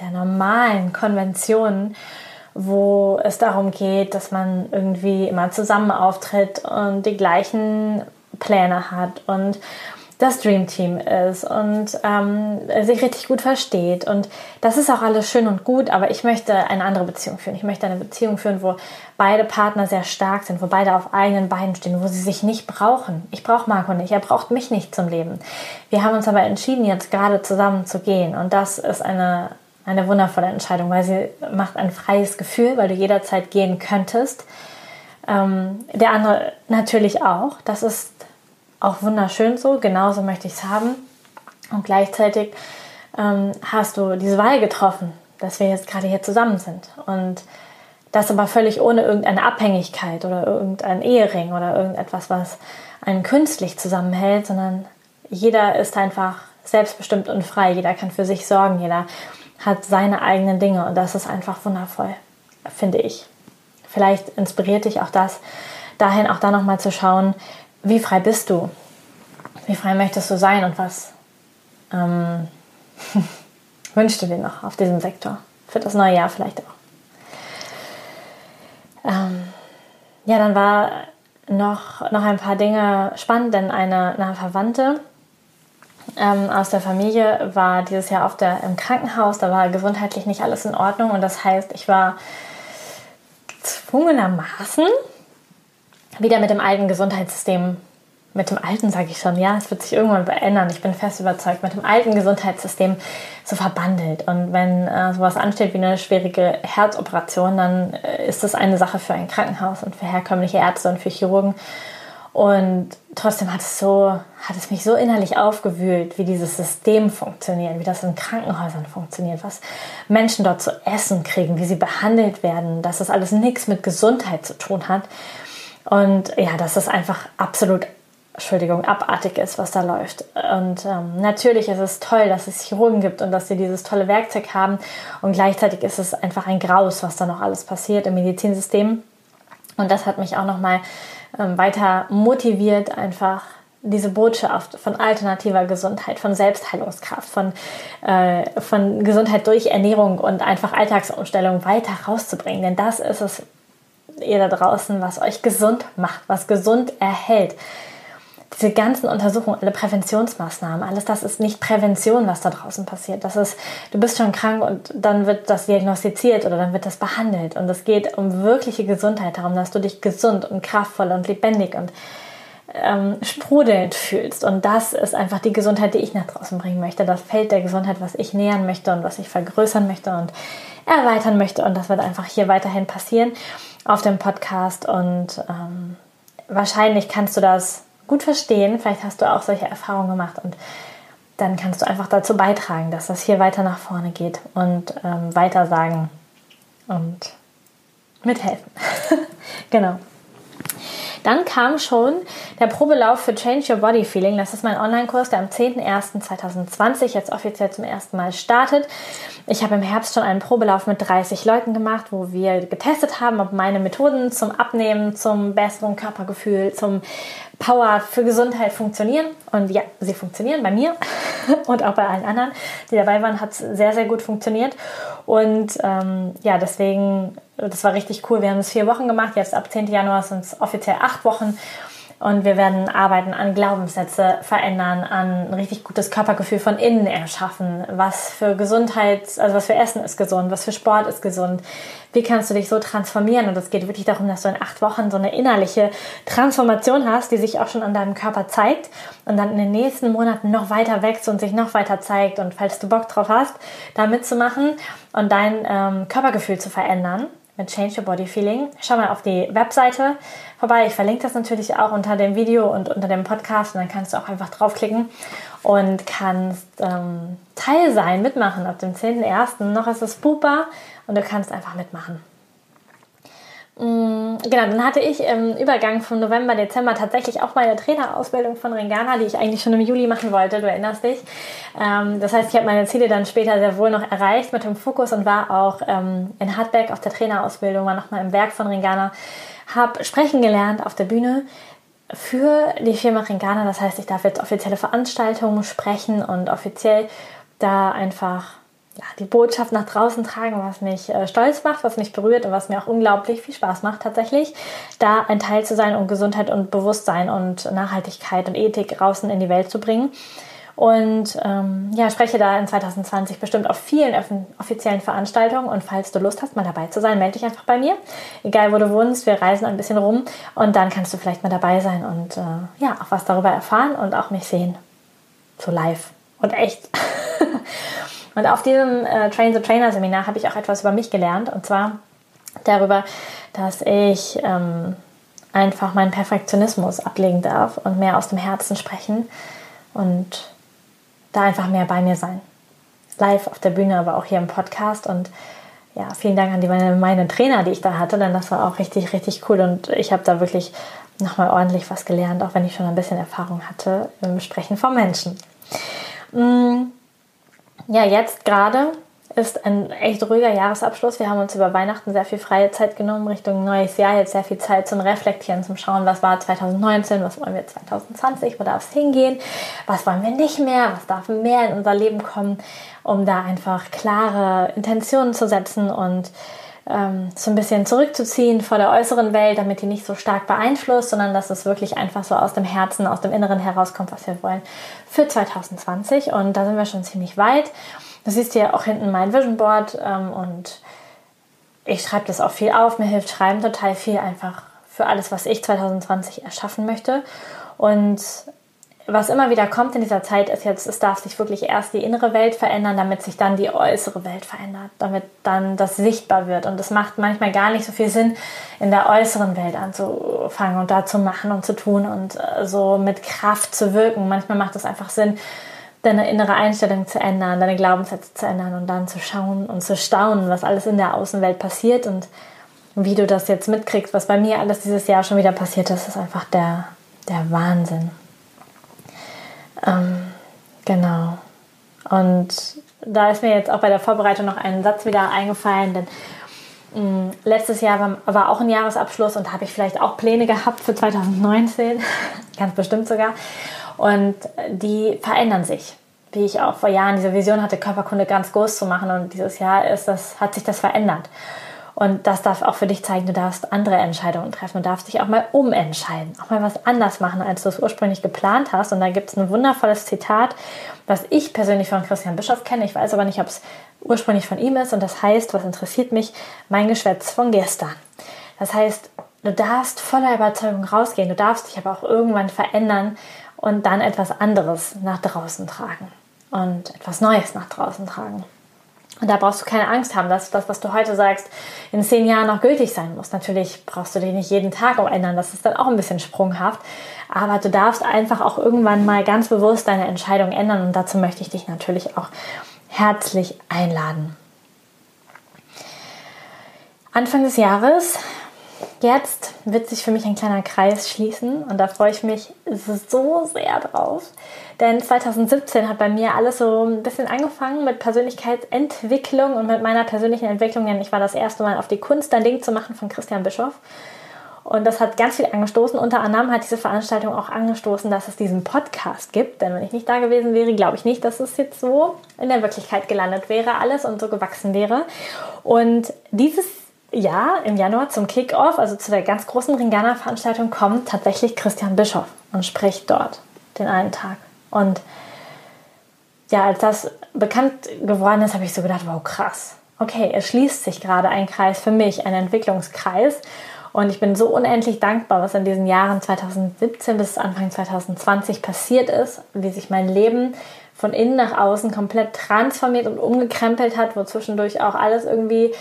der normalen Konventionen, wo es darum geht, dass man irgendwie immer zusammen auftritt und die gleichen Pläne hat und das Dream Team ist und ähm, sich richtig gut versteht. Und das ist auch alles schön und gut, aber ich möchte eine andere Beziehung führen. Ich möchte eine Beziehung führen, wo beide Partner sehr stark sind, wo beide auf eigenen Beinen stehen, wo sie sich nicht brauchen. Ich brauche Marco nicht, er braucht mich nicht zum Leben. Wir haben uns aber entschieden, jetzt gerade zusammen zu gehen. Und das ist eine, eine wundervolle Entscheidung, weil sie macht ein freies Gefühl, weil du jederzeit gehen könntest. Ähm, der andere natürlich auch. Das ist auch wunderschön so, genauso möchte ich es haben. Und gleichzeitig ähm, hast du diese Wahl getroffen, dass wir jetzt gerade hier zusammen sind. Und das aber völlig ohne irgendeine Abhängigkeit oder irgendein Ehering oder irgendetwas, was einen künstlich zusammenhält, sondern jeder ist einfach selbstbestimmt und frei. Jeder kann für sich sorgen. Jeder hat seine eigenen Dinge und das ist einfach wundervoll, finde ich. Vielleicht inspiriert dich auch das, dahin auch da nochmal zu schauen, wie frei bist du? Wie frei möchtest du sein und was ähm, wünschst du dir noch auf diesem Sektor? Für das neue Jahr vielleicht auch. Ähm, ja, dann war noch, noch ein paar Dinge spannend, denn eine, eine Verwandte ähm, aus der Familie war dieses Jahr auf der, im Krankenhaus. Da war gesundheitlich nicht alles in Ordnung und das heißt, ich war gezwungenermaßen wieder mit dem alten Gesundheitssystem, mit dem alten sage ich schon, ja, es wird sich irgendwann verändern. Ich bin fest überzeugt, mit dem alten Gesundheitssystem so verbandelt. Und wenn äh, sowas ansteht wie eine schwierige Herzoperation, dann äh, ist das eine Sache für ein Krankenhaus und für herkömmliche Ärzte und für Chirurgen. Und trotzdem hat es so, hat es mich so innerlich aufgewühlt, wie dieses System funktioniert, wie das in Krankenhäusern funktioniert, was Menschen dort zu essen kriegen, wie sie behandelt werden, dass das alles nichts mit Gesundheit zu tun hat. Und ja, dass das einfach absolut, Entschuldigung, abartig ist, was da läuft. Und ähm, natürlich ist es toll, dass es Chirurgen gibt und dass sie dieses tolle Werkzeug haben. Und gleichzeitig ist es einfach ein Graus, was da noch alles passiert im Medizinsystem. Und das hat mich auch nochmal ähm, weiter motiviert, einfach diese Botschaft von alternativer Gesundheit, von Selbstheilungskraft, von, äh, von Gesundheit durch Ernährung und einfach Alltagsumstellung weiter rauszubringen. Denn das ist es, ihr da draußen, was euch gesund macht, was gesund erhält. Diese ganzen Untersuchungen, alle Präventionsmaßnahmen, alles das ist nicht Prävention, was da draußen passiert. Das ist, du bist schon krank und dann wird das diagnostiziert oder dann wird das behandelt. Und es geht um wirkliche Gesundheit, darum, dass du dich gesund und kraftvoll und lebendig und ähm, sprudelnd fühlst. Und das ist einfach die Gesundheit, die ich nach draußen bringen möchte. Das Feld der Gesundheit, was ich nähern möchte und was ich vergrößern möchte und erweitern möchte. Und das wird einfach hier weiterhin passieren auf dem Podcast. Und ähm, wahrscheinlich kannst du das gut verstehen. Vielleicht hast du auch solche Erfahrungen gemacht. Und dann kannst du einfach dazu beitragen, dass das hier weiter nach vorne geht und ähm, weiter sagen und mithelfen. genau. Dann kam schon der Probelauf für Change Your Body Feeling. Das ist mein Online-Kurs, der am 10.01.2020 jetzt offiziell zum ersten Mal startet. Ich habe im Herbst schon einen Probelauf mit 30 Leuten gemacht, wo wir getestet haben, ob meine Methoden zum Abnehmen, zum besseren Körpergefühl, zum Power für Gesundheit funktionieren. Und ja, sie funktionieren bei mir und auch bei allen anderen, die dabei waren, hat es sehr, sehr gut funktioniert. Und ähm, ja, deswegen das war richtig cool. Wir haben es vier Wochen gemacht. Jetzt ab 10. Januar sind es offiziell acht Wochen. Und wir werden arbeiten an Glaubenssätze verändern, an ein richtig gutes Körpergefühl von innen erschaffen. Was für Gesundheit, also was für Essen ist gesund, was für Sport ist gesund. Wie kannst du dich so transformieren? Und es geht wirklich darum, dass du in acht Wochen so eine innerliche Transformation hast, die sich auch schon an deinem Körper zeigt und dann in den nächsten Monaten noch weiter wächst und sich noch weiter zeigt. Und falls du Bock drauf hast, da mitzumachen und dein ähm, Körpergefühl zu verändern, mit Change Your Body Feeling. Schau mal auf die Webseite vorbei. Ich verlinke das natürlich auch unter dem Video und unter dem Podcast und dann kannst du auch einfach draufklicken und kannst ähm, Teil sein, mitmachen. Ab dem 10.01. noch ist es Bupa und du kannst einfach mitmachen. Mm, genau, dann hatte ich im Übergang von November, Dezember tatsächlich auch meine Trainerausbildung von Ringana, die ich eigentlich schon im Juli machen wollte, du erinnerst dich. Ähm, das heißt, ich habe meine Ziele dann später sehr wohl noch erreicht mit dem Fokus und war auch ähm, in Hartberg auf der Trainerausbildung, war nochmal im Werk von Ringana, habe sprechen gelernt auf der Bühne für die Firma Ringana. Das heißt, ich darf jetzt offizielle Veranstaltungen sprechen und offiziell da einfach ja, die Botschaft nach draußen tragen, was mich äh, stolz macht, was mich berührt und was mir auch unglaublich viel Spaß macht tatsächlich, da ein Teil zu sein und Gesundheit und Bewusstsein und Nachhaltigkeit und Ethik draußen in die Welt zu bringen. Und ähm, ja, spreche da in 2020 bestimmt auf vielen offiziellen Veranstaltungen. Und falls du Lust hast, mal dabei zu sein, melde dich einfach bei mir. Egal, wo du wohnst, wir reisen ein bisschen rum und dann kannst du vielleicht mal dabei sein und äh, ja, auch was darüber erfahren und auch mich sehen. So live und echt. Und auf diesem äh, Train the Trainer Seminar habe ich auch etwas über mich gelernt und zwar darüber, dass ich ähm, einfach meinen Perfektionismus ablegen darf und mehr aus dem Herzen sprechen und da einfach mehr bei mir sein. Live auf der Bühne, aber auch hier im Podcast und ja, vielen Dank an die meine, meine Trainer, die ich da hatte, denn das war auch richtig, richtig cool und ich habe da wirklich nochmal ordentlich was gelernt, auch wenn ich schon ein bisschen Erfahrung hatte im Sprechen von Menschen. Mm, ja, jetzt gerade ist ein echt ruhiger Jahresabschluss. Wir haben uns über Weihnachten sehr viel freie Zeit genommen, Richtung neues Jahr, jetzt sehr viel Zeit zum Reflektieren, zum Schauen, was war 2019, was wollen wir 2020, wo darf es hingehen, was wollen wir nicht mehr, was darf mehr in unser Leben kommen, um da einfach klare Intentionen zu setzen und ähm, so ein bisschen zurückzuziehen vor der äußeren Welt, damit die nicht so stark beeinflusst, sondern dass es wirklich einfach so aus dem Herzen, aus dem Inneren herauskommt, was wir wollen für 2020. Und da sind wir schon ziemlich weit. Du siehst hier auch hinten mein Vision Board ähm, und ich schreibe das auch viel auf. Mir hilft Schreiben total viel einfach für alles, was ich 2020 erschaffen möchte. Und was immer wieder kommt in dieser Zeit ist jetzt, es darf sich wirklich erst die innere Welt verändern, damit sich dann die äußere Welt verändert, damit dann das sichtbar wird. Und es macht manchmal gar nicht so viel Sinn, in der äußeren Welt anzufangen und da zu machen und zu tun und äh, so mit Kraft zu wirken. Manchmal macht es einfach Sinn, deine innere Einstellung zu ändern, deine Glaubenssätze zu ändern und dann zu schauen und zu staunen, was alles in der Außenwelt passiert und wie du das jetzt mitkriegst, was bei mir alles dieses Jahr schon wieder passiert ist, ist einfach der, der Wahnsinn. Ähm, genau. Und da ist mir jetzt auch bei der Vorbereitung noch ein Satz wieder eingefallen, denn mh, mm, letztes Jahr war, war, auch ein Jahresabschluss und habe ich vielleicht auch Pläne gehabt für 2019, ganz bestimmt sogar. Und die verändern sich. Wie ich auch vor Jahren diese Vision hatte, Körperkunde ganz groß zu machen und dieses Jahr ist das, hat sich das verändert. Und das darf auch für dich zeigen, du darfst andere Entscheidungen treffen. Du darfst dich auch mal umentscheiden, auch mal was anders machen, als du es ursprünglich geplant hast. Und da gibt es ein wundervolles Zitat, was ich persönlich von Christian Bischof kenne. Ich weiß aber nicht, ob es ursprünglich von ihm ist. Und das heißt, was interessiert mich, mein Geschwätz von gestern. Das heißt, du darfst voller Überzeugung rausgehen. Du darfst dich aber auch irgendwann verändern und dann etwas anderes nach draußen tragen und etwas Neues nach draußen tragen. Und da brauchst du keine Angst haben, dass das, was du heute sagst, in zehn Jahren noch gültig sein muss. Natürlich brauchst du dich nicht jeden Tag umändern, das ist dann auch ein bisschen sprunghaft. Aber du darfst einfach auch irgendwann mal ganz bewusst deine Entscheidung ändern und dazu möchte ich dich natürlich auch herzlich einladen. Anfang des Jahres, jetzt wird sich für mich ein kleiner Kreis schließen und da freue ich mich so sehr drauf. Denn 2017 hat bei mir alles so ein bisschen angefangen mit Persönlichkeitsentwicklung und mit meiner persönlichen Entwicklung. Denn ich war das erste Mal auf die Kunst, ein Ding zu machen von Christian Bischoff. Und das hat ganz viel angestoßen. Unter anderem hat diese Veranstaltung auch angestoßen, dass es diesen Podcast gibt. Denn wenn ich nicht da gewesen wäre, glaube ich nicht, dass es jetzt so in der Wirklichkeit gelandet wäre, alles und so gewachsen wäre. Und dieses ja, im Januar zum Kickoff, also zu der ganz großen Ringana-Veranstaltung, kommt tatsächlich Christian Bischoff und spricht dort den einen Tag. Und ja, als das bekannt geworden ist, habe ich so gedacht, wow, krass. Okay, es schließt sich gerade ein Kreis für mich, ein Entwicklungskreis. Und ich bin so unendlich dankbar, was in diesen Jahren 2017 bis Anfang 2020 passiert ist, wie sich mein Leben von innen nach außen komplett transformiert und umgekrempelt hat, wo zwischendurch auch alles irgendwie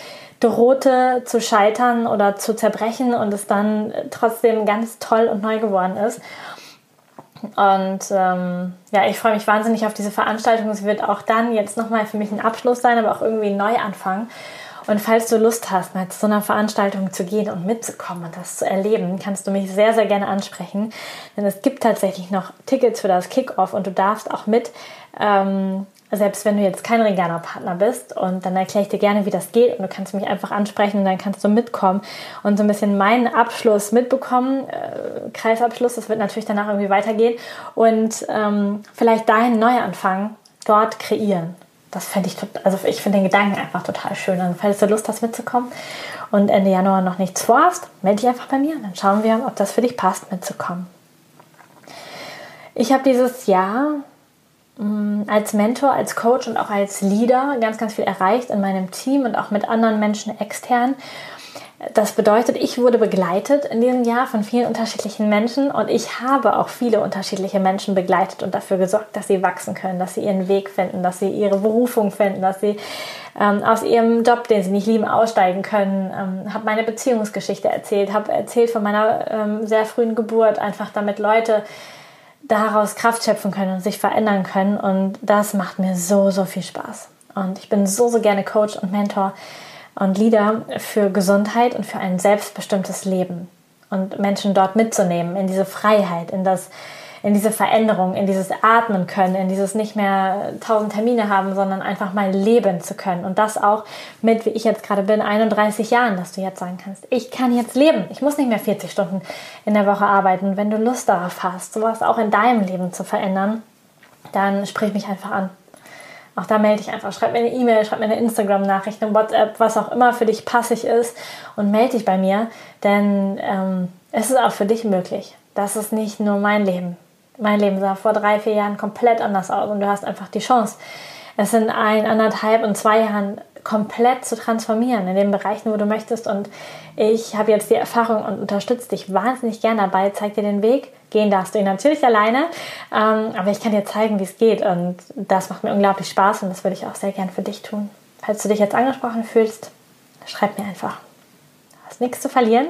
drohte zu scheitern oder zu zerbrechen und es dann trotzdem ganz toll und neu geworden ist. Und ähm, ja, ich freue mich wahnsinnig auf diese Veranstaltung. Es wird auch dann jetzt nochmal für mich ein Abschluss sein, aber auch irgendwie ein Neuanfang. Und falls du Lust hast, mal zu so einer Veranstaltung zu gehen und mitzukommen und das zu erleben, kannst du mich sehr, sehr gerne ansprechen. Denn es gibt tatsächlich noch Tickets für das Kickoff und du darfst auch mit ähm, selbst wenn du jetzt kein Regana-Partner bist. Und dann erkläre ich dir gerne, wie das geht. Und du kannst mich einfach ansprechen und dann kannst du mitkommen und so ein bisschen meinen Abschluss mitbekommen. Äh, Kreisabschluss, das wird natürlich danach irgendwie weitergehen. Und ähm, vielleicht deinen Neuanfang dort kreieren. Das fände ich, also ich finde den Gedanken einfach total schön. Und falls du Lust hast mitzukommen und Ende Januar noch nichts vorhast, melde dich einfach bei mir und dann schauen wir, ob das für dich passt, mitzukommen. Ich habe dieses Jahr als Mentor, als Coach und auch als Leader ganz, ganz viel erreicht in meinem Team und auch mit anderen Menschen extern. Das bedeutet, ich wurde begleitet in diesem Jahr von vielen unterschiedlichen Menschen und ich habe auch viele unterschiedliche Menschen begleitet und dafür gesorgt, dass sie wachsen können, dass sie ihren Weg finden, dass sie ihre Berufung finden, dass sie ähm, aus ihrem Job, den sie nicht lieben, aussteigen können. Ähm, habe meine Beziehungsgeschichte erzählt, habe erzählt von meiner ähm, sehr frühen Geburt, einfach damit Leute daraus Kraft schöpfen können und sich verändern können. Und das macht mir so, so viel Spaß. Und ich bin so, so gerne Coach und Mentor und Leader für Gesundheit und für ein selbstbestimmtes Leben. Und Menschen dort mitzunehmen in diese Freiheit, in das in diese Veränderung, in dieses Atmen können, in dieses nicht mehr tausend Termine haben, sondern einfach mal leben zu können. Und das auch mit, wie ich jetzt gerade bin, 31 Jahren, dass du jetzt sagen kannst, ich kann jetzt leben. Ich muss nicht mehr 40 Stunden in der Woche arbeiten. Wenn du Lust darauf hast, sowas auch in deinem Leben zu verändern, dann sprich mich einfach an. Auch da melde dich einfach. Schreib mir eine E-Mail, schreib mir eine Instagram-Nachricht, eine WhatsApp, was auch immer für dich passig ist und melde dich bei mir, denn ähm, es ist auch für dich möglich. Das ist nicht nur mein Leben mein Leben sah vor drei, vier Jahren komplett anders aus und du hast einfach die Chance, es in ein, anderthalb und zwei Jahren komplett zu transformieren in den Bereichen, wo du möchtest. Und ich habe jetzt die Erfahrung und unterstütze dich wahnsinnig gern dabei, zeig dir den Weg. Gehen darfst du ihn natürlich alleine, ähm, aber ich kann dir zeigen, wie es geht. Und das macht mir unglaublich Spaß und das würde ich auch sehr gern für dich tun. Falls du dich jetzt angesprochen fühlst, schreib mir einfach. Du hast nichts zu verlieren.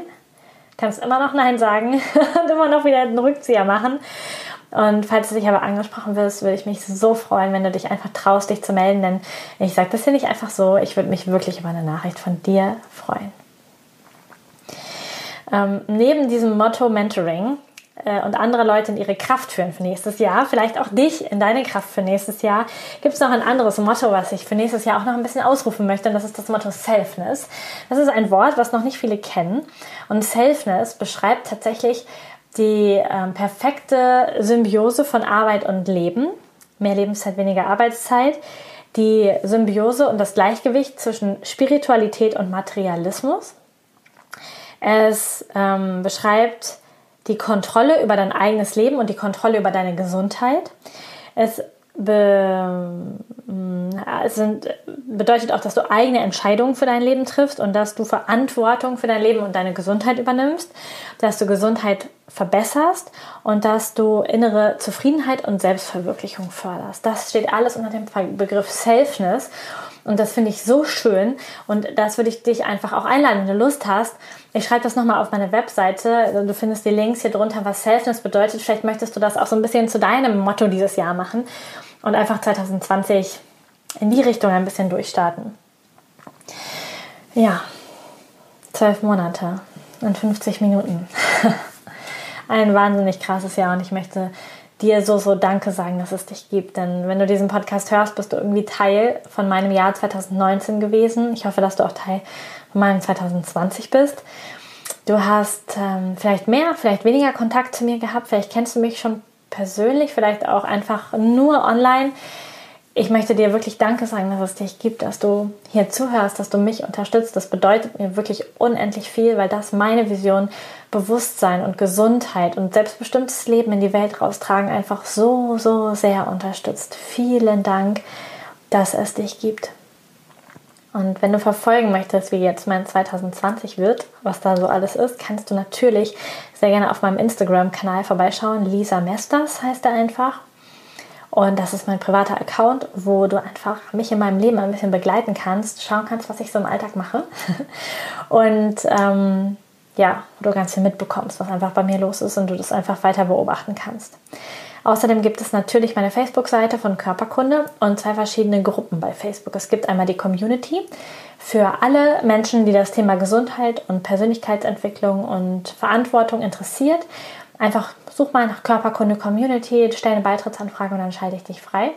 Kannst immer noch Nein sagen und immer noch wieder einen Rückzieher machen. Und falls du dich aber angesprochen wirst, würde ich mich so freuen, wenn du dich einfach traust, dich zu melden. Denn ich sage das hier nicht einfach so. Ich würde mich wirklich über eine Nachricht von dir freuen. Ähm, neben diesem Motto Mentoring äh, und andere Leute in ihre Kraft führen für nächstes Jahr, vielleicht auch dich in deine Kraft für nächstes Jahr, gibt es noch ein anderes Motto, was ich für nächstes Jahr auch noch ein bisschen ausrufen möchte. Und das ist das Motto Selfness. Das ist ein Wort, was noch nicht viele kennen. Und Selfness beschreibt tatsächlich die ähm, perfekte Symbiose von Arbeit und Leben, mehr Lebenszeit, weniger Arbeitszeit, die Symbiose und das Gleichgewicht zwischen Spiritualität und Materialismus. Es ähm, beschreibt die Kontrolle über dein eigenes Leben und die Kontrolle über deine Gesundheit. Es be, sind, bedeutet auch, dass du eigene Entscheidungen für dein Leben triffst und dass du Verantwortung für dein Leben und deine Gesundheit übernimmst, dass du Gesundheit verbesserst und dass du innere Zufriedenheit und Selbstverwirklichung förderst. Das steht alles unter dem Begriff Selfness. Und das finde ich so schön. Und das würde ich dich einfach auch einladen, wenn du Lust hast. Ich schreibe das nochmal auf meine Webseite. Du findest die Links hier drunter, was Selfness bedeutet. Vielleicht möchtest du das auch so ein bisschen zu deinem Motto dieses Jahr machen und einfach 2020 in die Richtung ein bisschen durchstarten. Ja, zwölf Monate und 50 Minuten. ein wahnsinnig krasses Jahr und ich möchte dir so, so Danke sagen, dass es dich gibt. Denn wenn du diesen Podcast hörst, bist du irgendwie Teil von meinem Jahr 2019 gewesen. Ich hoffe, dass du auch Teil von meinem 2020 bist. Du hast ähm, vielleicht mehr, vielleicht weniger Kontakt zu mir gehabt. Vielleicht kennst du mich schon persönlich, vielleicht auch einfach nur online ich möchte dir wirklich Danke sagen, dass es dich gibt, dass du hier zuhörst, dass du mich unterstützt. Das bedeutet mir wirklich unendlich viel, weil das meine Vision Bewusstsein und Gesundheit und selbstbestimmtes Leben in die Welt raustragen einfach so, so sehr unterstützt. Vielen Dank, dass es dich gibt. Und wenn du verfolgen möchtest, wie jetzt mein 2020 wird, was da so alles ist, kannst du natürlich sehr gerne auf meinem Instagram-Kanal vorbeischauen. Lisa Mesters heißt er einfach. Und das ist mein privater Account, wo du einfach mich in meinem Leben ein bisschen begleiten kannst, schauen kannst, was ich so im Alltag mache. Und ähm, ja, wo du ganz viel mitbekommst, was einfach bei mir los ist und du das einfach weiter beobachten kannst. Außerdem gibt es natürlich meine Facebook-Seite von Körperkunde und zwei verschiedene Gruppen bei Facebook. Es gibt einmal die Community für alle Menschen, die das Thema Gesundheit und Persönlichkeitsentwicklung und Verantwortung interessiert. Einfach such mal nach Körperkunde Community, stell eine Beitrittsanfrage und dann schalte ich dich frei.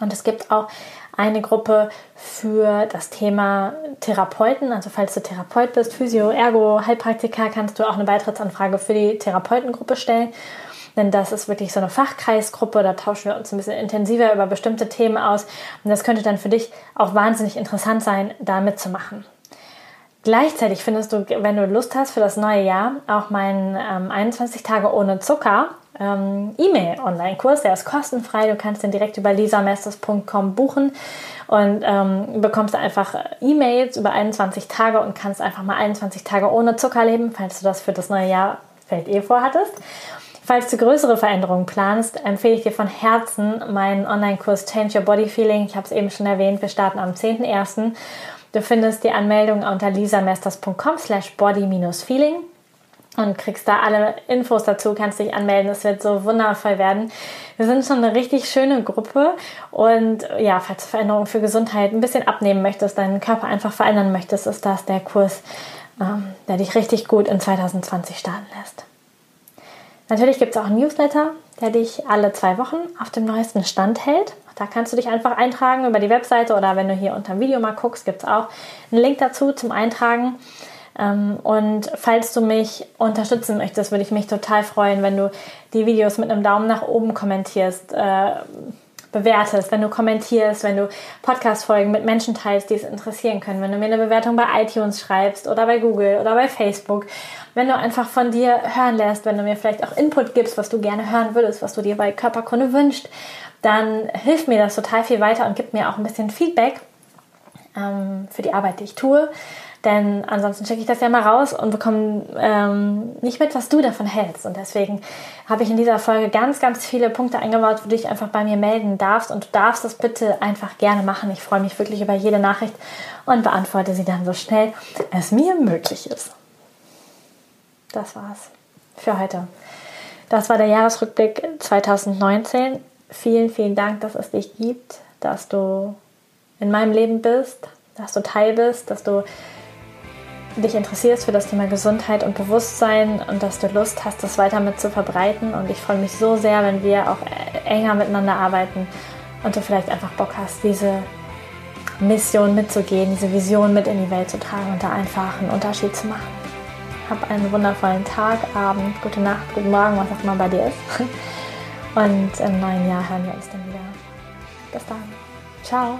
Und es gibt auch eine Gruppe für das Thema Therapeuten. Also falls du Therapeut bist, Physio, Ergo, Heilpraktiker, kannst du auch eine Beitrittsanfrage für die Therapeutengruppe stellen. Denn das ist wirklich so eine Fachkreisgruppe, da tauschen wir uns ein bisschen intensiver über bestimmte Themen aus. Und das könnte dann für dich auch wahnsinnig interessant sein, da mitzumachen. Gleichzeitig findest du, wenn du Lust hast für das neue Jahr, auch meinen ähm, 21 Tage ohne Zucker ähm, E-Mail-Online-Kurs. Der ist kostenfrei. Du kannst den direkt über lisamesters.com buchen und ähm, bekommst einfach E-Mails über 21 Tage und kannst einfach mal 21 Tage ohne Zucker leben, falls du das für das neue Jahr vielleicht eh vorhattest. Falls du größere Veränderungen planst, empfehle ich dir von Herzen meinen Online-Kurs Change Your Body Feeling. Ich habe es eben schon erwähnt, wir starten am 10.01. Du findest die Anmeldung unter lisamesters.com slash body-feeling und kriegst da alle Infos dazu, kannst dich anmelden. Es wird so wundervoll werden. Wir sind schon eine richtig schöne Gruppe und ja, falls du Veränderungen für Gesundheit ein bisschen abnehmen möchtest, deinen Körper einfach verändern möchtest, ist das der Kurs, ähm, der dich richtig gut in 2020 starten lässt. Natürlich gibt es auch einen Newsletter, der dich alle zwei Wochen auf dem neuesten Stand hält. Da kannst du dich einfach eintragen über die Webseite oder wenn du hier unter dem Video mal guckst, gibt es auch einen Link dazu zum Eintragen. Ähm, und falls du mich unterstützen möchtest, würde ich mich total freuen, wenn du die Videos mit einem Daumen nach oben kommentierst, äh, bewertest, wenn du kommentierst, wenn du Podcast-Folgen mit Menschen teilst, die es interessieren können, wenn du mir eine Bewertung bei iTunes schreibst oder bei Google oder bei Facebook, wenn du einfach von dir hören lässt, wenn du mir vielleicht auch Input gibst, was du gerne hören würdest, was du dir bei Körperkunde wünschst, dann hilft mir das total viel weiter und gibt mir auch ein bisschen Feedback ähm, für die Arbeit, die ich tue. Denn ansonsten schicke ich das ja mal raus und bekomme ähm, nicht mit, was du davon hältst. Und deswegen habe ich in dieser Folge ganz, ganz viele Punkte eingebaut, wo du dich einfach bei mir melden darfst. Und du darfst das bitte einfach gerne machen. Ich freue mich wirklich über jede Nachricht und beantworte sie dann so schnell, es mir möglich ist. Das war's für heute. Das war der Jahresrückblick 2019. Vielen, vielen Dank, dass es dich gibt, dass du in meinem Leben bist, dass du Teil bist, dass du dich interessierst für das Thema Gesundheit und Bewusstsein und dass du Lust hast, das weiter mit zu verbreiten. Und ich freue mich so sehr, wenn wir auch enger miteinander arbeiten und du vielleicht einfach Bock hast, diese Mission mitzugehen, diese Vision mit in die Welt zu tragen und da einfach einen Unterschied zu machen. Hab einen wundervollen Tag, Abend, gute Nacht, guten Morgen, was auch immer bei dir ist. Und im neuen Jahr hören wir uns dann wieder. Bis dann. Ciao.